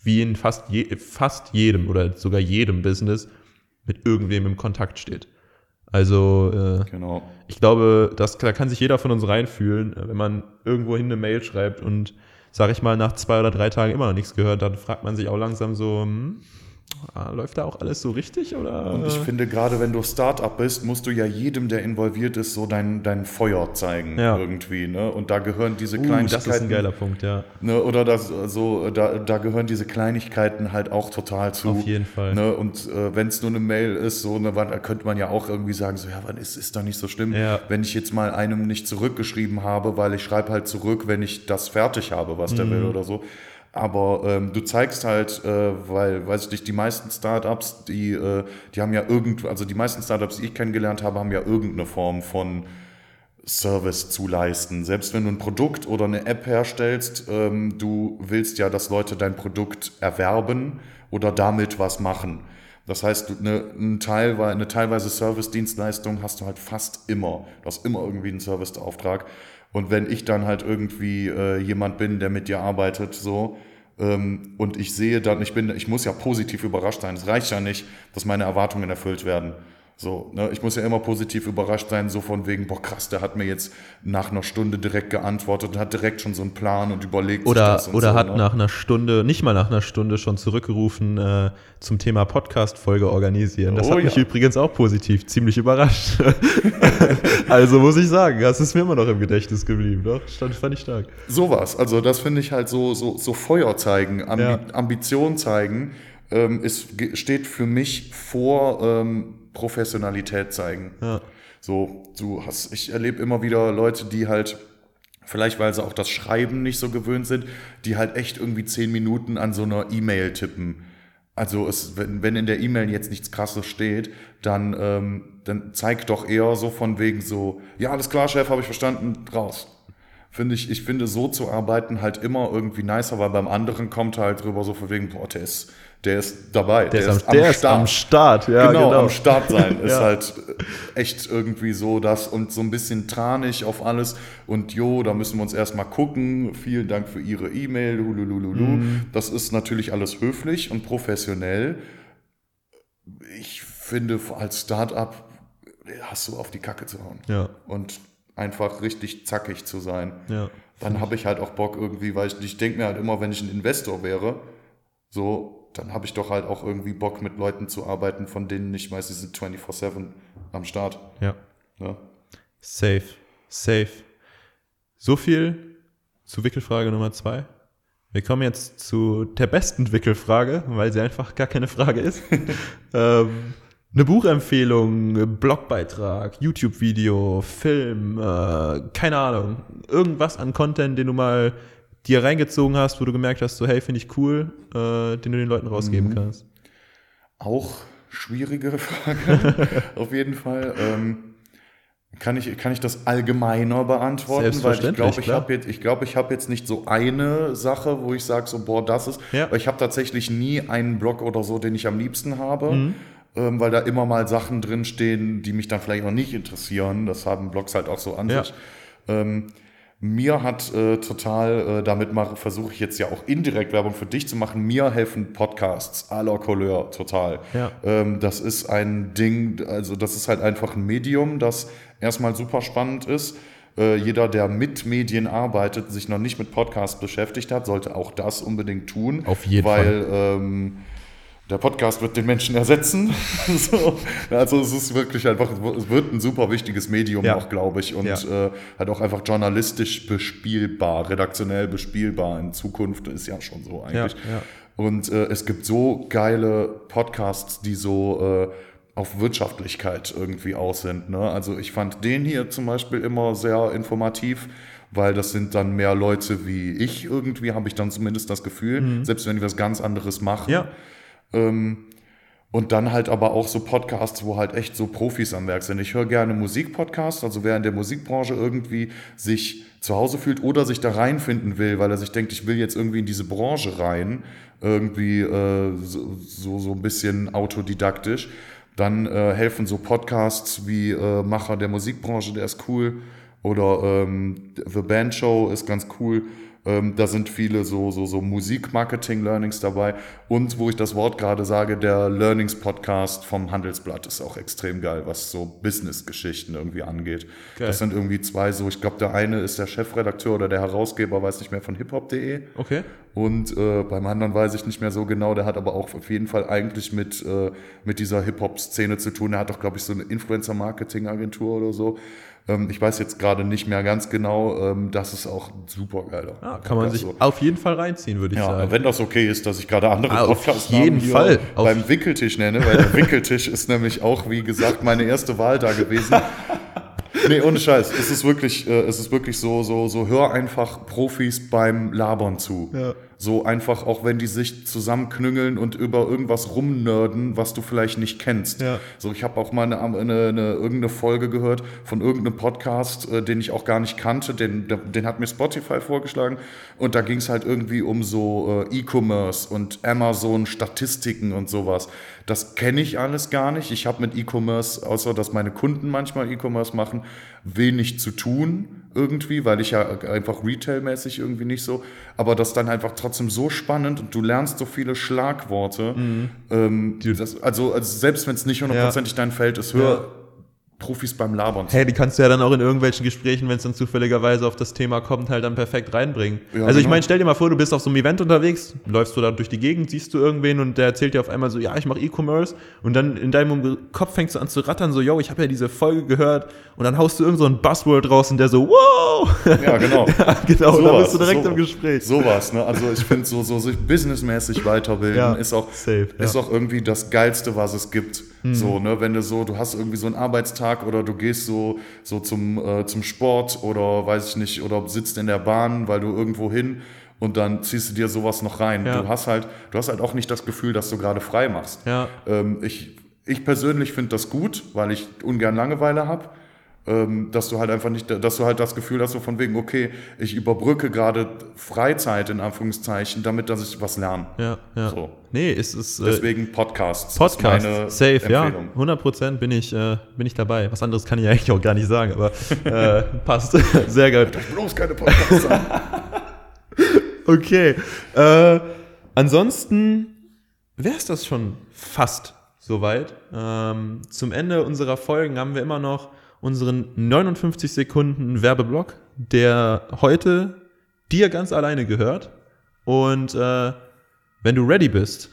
wie in fast, je, fast jedem oder sogar jedem Business mit irgendwem im Kontakt steht. Also äh, Genau. ich glaube, das, da kann sich jeder von uns reinfühlen, äh, wenn man irgendwohin eine Mail schreibt und, sag ich mal, nach zwei oder drei Tagen immer noch nichts gehört, dann fragt man sich auch langsam so, hm, läuft da auch alles so richtig oder? Und ich finde, gerade wenn du Start-up bist, musst du ja jedem, der involviert ist, so dein, dein Feuer zeigen Ja. irgendwie. Ne? Und da gehören diese uh, Kleinigkeiten. das ist ein geiler Punkt, ja. Ne, oder das, so, da, da gehören diese Kleinigkeiten halt auch total zu. Auf jeden Fall. Ne, und äh, wenn es nur eine Mail ist, so, ne, könnte man ja auch irgendwie sagen, so, ja, wann ist, ist doch nicht so schlimm, Ja. wenn ich jetzt mal einem nicht zurückgeschrieben habe, weil ich schreibe halt zurück, wenn ich das fertig habe, was der will Mhm. oder so. Aber ähm, du zeigst halt, äh, weil, weiß ich nicht, die meisten Startups, die, äh, die haben ja irgend, also die meisten Startups, die ich kennengelernt habe, haben ja irgendeine Form von Service zu leisten. Selbst wenn du ein Produkt oder eine App herstellst, ähm, du willst ja, dass Leute dein Produkt erwerben oder damit was machen. Das heißt, eine, ein Teil, eine teilweise Service-Dienstleistung hast du halt fast immer. Du hast immer irgendwie einen Serviceauftrag. Und wenn ich dann halt irgendwie äh, jemand bin, der mit dir arbeitet, so, ähm, und ich sehe dann, ich bin, ich muss ja positiv überrascht sein. Es reicht ja nicht, dass meine Erwartungen erfüllt werden. So, ne, ich muss ja immer positiv überrascht sein, so von wegen, boah krass, der hat mir jetzt nach einer Stunde direkt geantwortet und hat direkt schon so einen Plan und überlegt Oder, sich das und oder so, hat ne? nach einer Stunde, nicht mal nach einer Stunde schon zurückgerufen äh, zum Thema Podcast-Folge organisieren. Das Oh hat mich ja. übrigens auch positiv ziemlich überrascht. also muss ich sagen, das ist mir immer noch im Gedächtnis geblieben. Doch, stand, fand ich stark. Sowas, also das finde ich halt so, so, so Feuer zeigen, Ambi Ja. Ambition zeigen, ähm, ge- steht für mich vor ähm, Professionalität zeigen. Ja. So, du hast, ich erlebe immer wieder Leute, die halt, vielleicht weil sie auch das Schreiben nicht so gewöhnt sind, die halt echt irgendwie zehn Minuten an so einer E-Mail tippen. Also es, wenn, wenn in der E-Mail jetzt nichts krasses steht, dann, ähm, dann zeig doch eher so von wegen so, ja, alles klar, Chef, habe ich verstanden, raus. Finde ich, ich finde so zu arbeiten halt immer irgendwie nicer, weil beim anderen kommt halt drüber so von wegen, boah, der ist, der ist dabei, Der, ist, am, der ist am Start. Ja, genau, genau. am Start sein ist Ja. halt äh, echt irgendwie so das und so ein bisschen tranig auf alles und jo, da müssen wir uns erstmal gucken. Vielen Dank für Ihre E-Mail. Mhm. Das ist natürlich alles höflich und professionell. Ich finde, als Startup hast du auf die Kacke zu hauen Ja, und einfach richtig zackig zu sein. ja. Dann habe ich halt auch Bock irgendwie, weil ich, ich denke mir halt immer, wenn ich ein Investor wäre, so, dann habe ich doch halt auch irgendwie Bock mit Leuten zu arbeiten, von denen ich weiß, sie sind 24-7 am Start. ja. Ne? Safe. Safe. So viel zu Wickelfrage Nummer zwei. Wir kommen jetzt zu der besten Wickelfrage, weil sie einfach gar keine Frage ist. ähm, eine Buchempfehlung, Blogbeitrag, YouTube-Video, Film, äh, keine Ahnung. Irgendwas an Content, den du mal dir reingezogen hast, wo du gemerkt hast, so hey, finde ich cool, äh, den du den Leuten rausgeben Mhm. kannst. Auch schwierige Frage, auf jeden Fall. Ähm, kann, ich, kann ich das allgemeiner beantworten? Weil ich glaube, ich habe jetzt, ich glaub, ich hab jetzt nicht so eine Sache, wo ich sage, so, boah, das ist. Ja. Weil ich habe tatsächlich nie einen Blog oder so, den ich am liebsten habe. Mhm. Ähm, weil da immer mal Sachen drinstehen, die mich dann vielleicht auch nicht interessieren. Das haben Blogs halt auch so an Ja. sich. Ähm, mir hat äh, total, äh, damit versuche ich jetzt ja auch indirekt Werbung für dich zu machen, mir helfen Podcasts à la Couleur total. Ja. Ähm, das ist ein Ding, also das ist halt einfach ein Medium, das erstmal super spannend ist. Äh, jeder, der mit Medien arbeitet, sich noch nicht mit Podcasts beschäftigt hat, sollte auch das unbedingt tun. Auf jeden weil, Fall. Ähm, der Podcast wird den Menschen ersetzen. so. Also es ist wirklich einfach, es wird ein super wichtiges Medium Ja. auch, glaube ich. Und Ja. äh, halt auch einfach journalistisch bespielbar, redaktionell bespielbar in Zukunft ist ja schon so eigentlich. Ja. Und äh, es gibt so geile Podcasts, die so äh, auf Wirtschaftlichkeit irgendwie aus sind. Ne? Also ich fand den hier zum Beispiel immer sehr informativ, weil das sind dann mehr Leute wie ich irgendwie, habe ich dann zumindest das Gefühl, selbst wenn die was ganz anderes machen. Ja. Und dann halt aber auch so Podcasts, wo halt echt so Profis am Werk sind. Ich höre gerne Musikpodcasts, also wer in der Musikbranche irgendwie sich zu Hause fühlt oder sich da reinfinden will, weil er sich denkt, ich will jetzt irgendwie in diese Branche rein, irgendwie äh, so, so, so ein bisschen autodidaktisch, dann äh, helfen so Podcasts wie äh, Macher der Musikbranche, der ist cool, oder ähm, The Band Show ist ganz cool. Ähm, da sind viele so, so, so Musik-Marketing-Learnings dabei. Und wo ich das Wort gerade sage, der Learnings-Podcast vom Handelsblatt ist auch extrem geil, was so Business-Geschichten irgendwie angeht. Geil. Das sind irgendwie zwei so, ich glaube, der eine ist der Chefredakteur oder der Herausgeber, weiß nicht mehr, von hiphop.de. Okay. Und äh, beim anderen weiß ich nicht mehr so genau, der hat aber auch auf jeden Fall eigentlich mit, äh, mit dieser Hip-Hop-Szene zu tun. Er hat auch, glaube ich, so eine Influencer-Marketing-Agentur oder so. Ähm, ich weiß jetzt gerade nicht mehr ganz genau. Ähm, das ist auch super geiler. Ah, kann man sich so. auf jeden Fall reinziehen, würde ich Ja, sagen. wenn das okay ist, dass ich gerade andere Ah, auf Podcasts jeden Fall. Beim Wickeltisch nenne, weil der Wickeltisch ist nämlich auch, wie gesagt, meine erste Wahl da gewesen. Nee, ohne Scheiß. Es ist wirklich, äh, es ist wirklich so, so, so, hör einfach Profis beim Labern zu. Ja. So einfach, auch wenn die sich zusammenknüngeln und über irgendwas rumnörden, was du vielleicht nicht kennst. Ja. So, ich habe auch mal eine, eine, eine, irgendeine Folge gehört von irgendeinem Podcast, äh, den ich auch gar nicht kannte. Den, den hat mir Spotify vorgeschlagen. Und da ging es halt irgendwie um so äh, E-Commerce und Amazon-Statistiken und sowas. Das kenne ich alles gar nicht. Ich habe mit E-Commerce, außer dass meine Kunden manchmal E-Commerce machen, wenig zu tun irgendwie, weil ich ja einfach retailmäßig irgendwie nicht so. Aber das dann einfach trotzdem so spannend und du lernst so viele Schlagworte. Ähm, das, also, also selbst wenn es nicht hundertprozentig dein Feld ist, hör Ja. Profis beim Labern. Hey, die kannst du ja dann auch in irgendwelchen Gesprächen, wenn es dann zufälligerweise auf das Thema kommt, halt dann perfekt reinbringen. Ja, also ich genau. meine, stell dir mal vor, du bist auf so einem Event unterwegs, läufst du da durch die Gegend, siehst du irgendwen und der erzählt dir auf einmal so, ja, ich mache E-Commerce und dann in deinem Kopf fängst du an zu rattern, so, yo, ich habe ja diese Folge gehört und dann haust du irgend so ein Buzzword raus und der so, wow! Ja, genau. genau, und dann bist du direkt sowas. im Gespräch. Sowas, ne? Also ich finde, so, so sich businessmäßig weiterbilden Ja, ist, auch, safe, ja. ist auch irgendwie das Geilste, was es gibt. So, ne? Wenn du so, du hast irgendwie so einen Arbeitstag oder du gehst so, so zum, äh, zum Sport oder weiß ich nicht, oder sitzt in der Bahn, weil du irgendwo hin und dann ziehst du dir sowas noch rein. Ja. Du hast halt, du hast halt auch nicht das Gefühl, dass du gerade frei machst. Ja. Ähm, ich, ich persönlich finde das gut, weil ich ungern Langeweile habe. Ähm, dass du halt einfach nicht, dass du halt das Gefühl hast, so von wegen, okay, ich überbrücke gerade Freizeit in Anführungszeichen, damit dass ich was lerne. Ja, ja. So. Nee, es ist äh, Deswegen Podcasts. Podcast, safe, ja. Empfehlung. 100 Prozent bin ich, äh, bin ich dabei. Was anderes kann ich eigentlich auch gar nicht sagen, aber äh, passt. Sehr geil. Bloß keine Podcasts an. Okay. Äh, ansonsten wäre es das schon fast soweit. Ähm, zum Ende unserer Folgen haben wir immer noch unseren 59 Sekunden Werbeblock, der heute dir ganz alleine gehört. Und äh, wenn du ready bist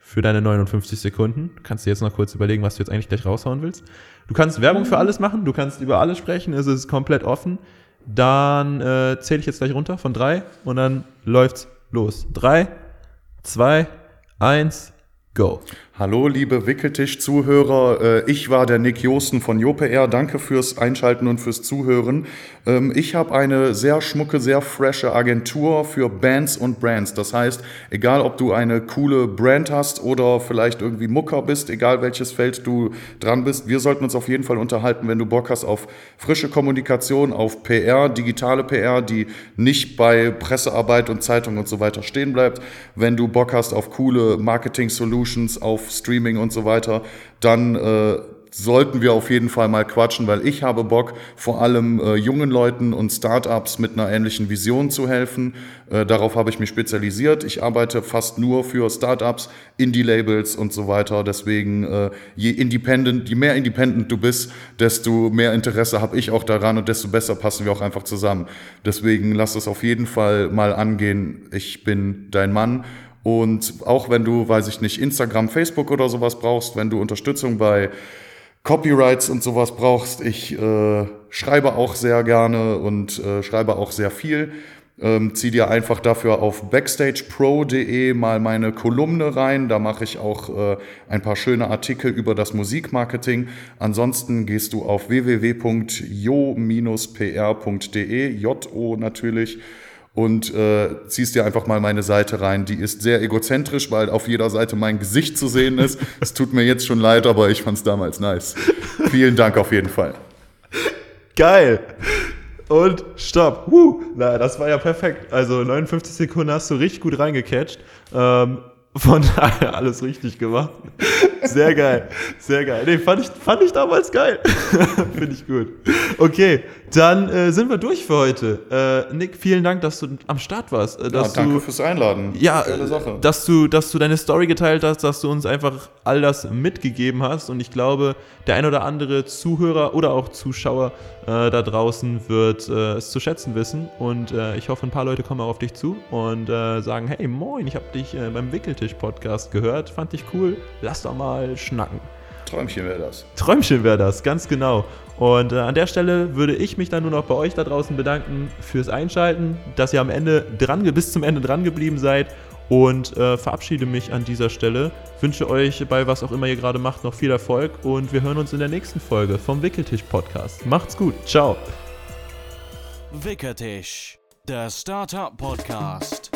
für deine 59 Sekunden, kannst du jetzt noch kurz überlegen, was du jetzt eigentlich gleich raushauen willst. Du kannst Werbung für alles machen, du kannst über alles sprechen, es ist komplett offen. Dann äh, zähle ich jetzt gleich runter von drei und dann läuft's los. Drei, zwei, eins, go. Hallo, liebe Wickeltisch-Zuhörer. Äh, Ich war der Nick Josten von JoPR. Danke fürs Einschalten und fürs Zuhören. Ähm, Ich habe eine sehr schmucke, sehr frische Agentur für Bands und Brands. Das heißt, egal ob du eine coole Brand hast oder vielleicht irgendwie Mucker bist, egal welches Feld du dran bist, wir sollten uns auf jeden Fall unterhalten, wenn du Bock hast auf frische Kommunikation, auf PR, digitale PR, die nicht bei Pressearbeit und Zeitung und so weiter stehen bleibt. Wenn du Bock hast auf coole Marketing-Solutions, auf Streaming und so weiter, dann äh, sollten wir auf jeden Fall mal quatschen, weil ich habe Bock, vor allem äh, jungen Leuten und Startups mit einer ähnlichen Vision zu helfen. Äh, darauf habe ich mich spezialisiert. Ich arbeite fast nur für Startups, Indie-Labels und so weiter. Deswegen, äh, je independent, je mehr independent du bist, desto mehr Interesse habe ich auch daran und desto besser passen wir auch einfach zusammen. Deswegen lass es auf jeden Fall mal angehen. Ich bin dein Mann und auch wenn du, weiß ich nicht, Instagram, Facebook oder sowas brauchst, wenn du Unterstützung bei Copyrights und sowas brauchst, ich äh, schreibe auch sehr gerne und äh, schreibe auch sehr viel. Ähm, zieh dir einfach dafür auf backstagepro.de mal meine Kolumne rein. Da mache ich auch äh, ein paar schöne Artikel über das Musikmarketing. Ansonsten gehst du auf www.jo-pr.de, J-O natürlich, und äh, ziehst dir einfach mal meine Seite rein. Die ist sehr egozentrisch, weil auf jeder Seite mein Gesicht zu sehen ist. Es tut mir jetzt schon leid, aber ich fand es damals nice. Vielen Dank auf jeden Fall. Geil. Und stopp. Huh. Na, das war ja perfekt. Also 59 Sekunden hast du richtig gut reingecatcht. Ähm, von daher alles richtig gemacht. Sehr geil, sehr geil. Nee, fand ich, fand ich damals geil. Finde ich gut. Okay, dann äh, sind wir durch für heute. Äh, Nick, vielen Dank, dass du am Start warst. Äh, dass ja, danke du, fürs Einladen. Ja, dass du, dass du deine Story geteilt hast, dass du uns einfach all das mitgegeben hast. Und ich glaube, der ein oder andere Zuhörer oder auch Zuschauer äh, da draußen wird äh, es zu schätzen wissen. Und äh, ich hoffe, ein paar Leute kommen auch auf dich zu und sagen, hey, moin, ich habe dich beim Wickeltisch-Podcast gehört, fand dich cool, lass doch mal schnacken. Träumchen wäre das. Träumchen wäre das, ganz genau. Und äh, an der Stelle würde ich mich dann nur noch bei euch da draußen bedanken fürs Einschalten, dass ihr am Ende dran, bis zum Ende dran geblieben seid und äh, verabschiede mich an dieser Stelle. Wünsche euch bei was auch immer ihr gerade macht noch viel Erfolg und wir hören uns in der nächsten Folge vom Wickeltisch Podcast. Macht's gut, ciao. Wickeltisch, der Startup Podcast.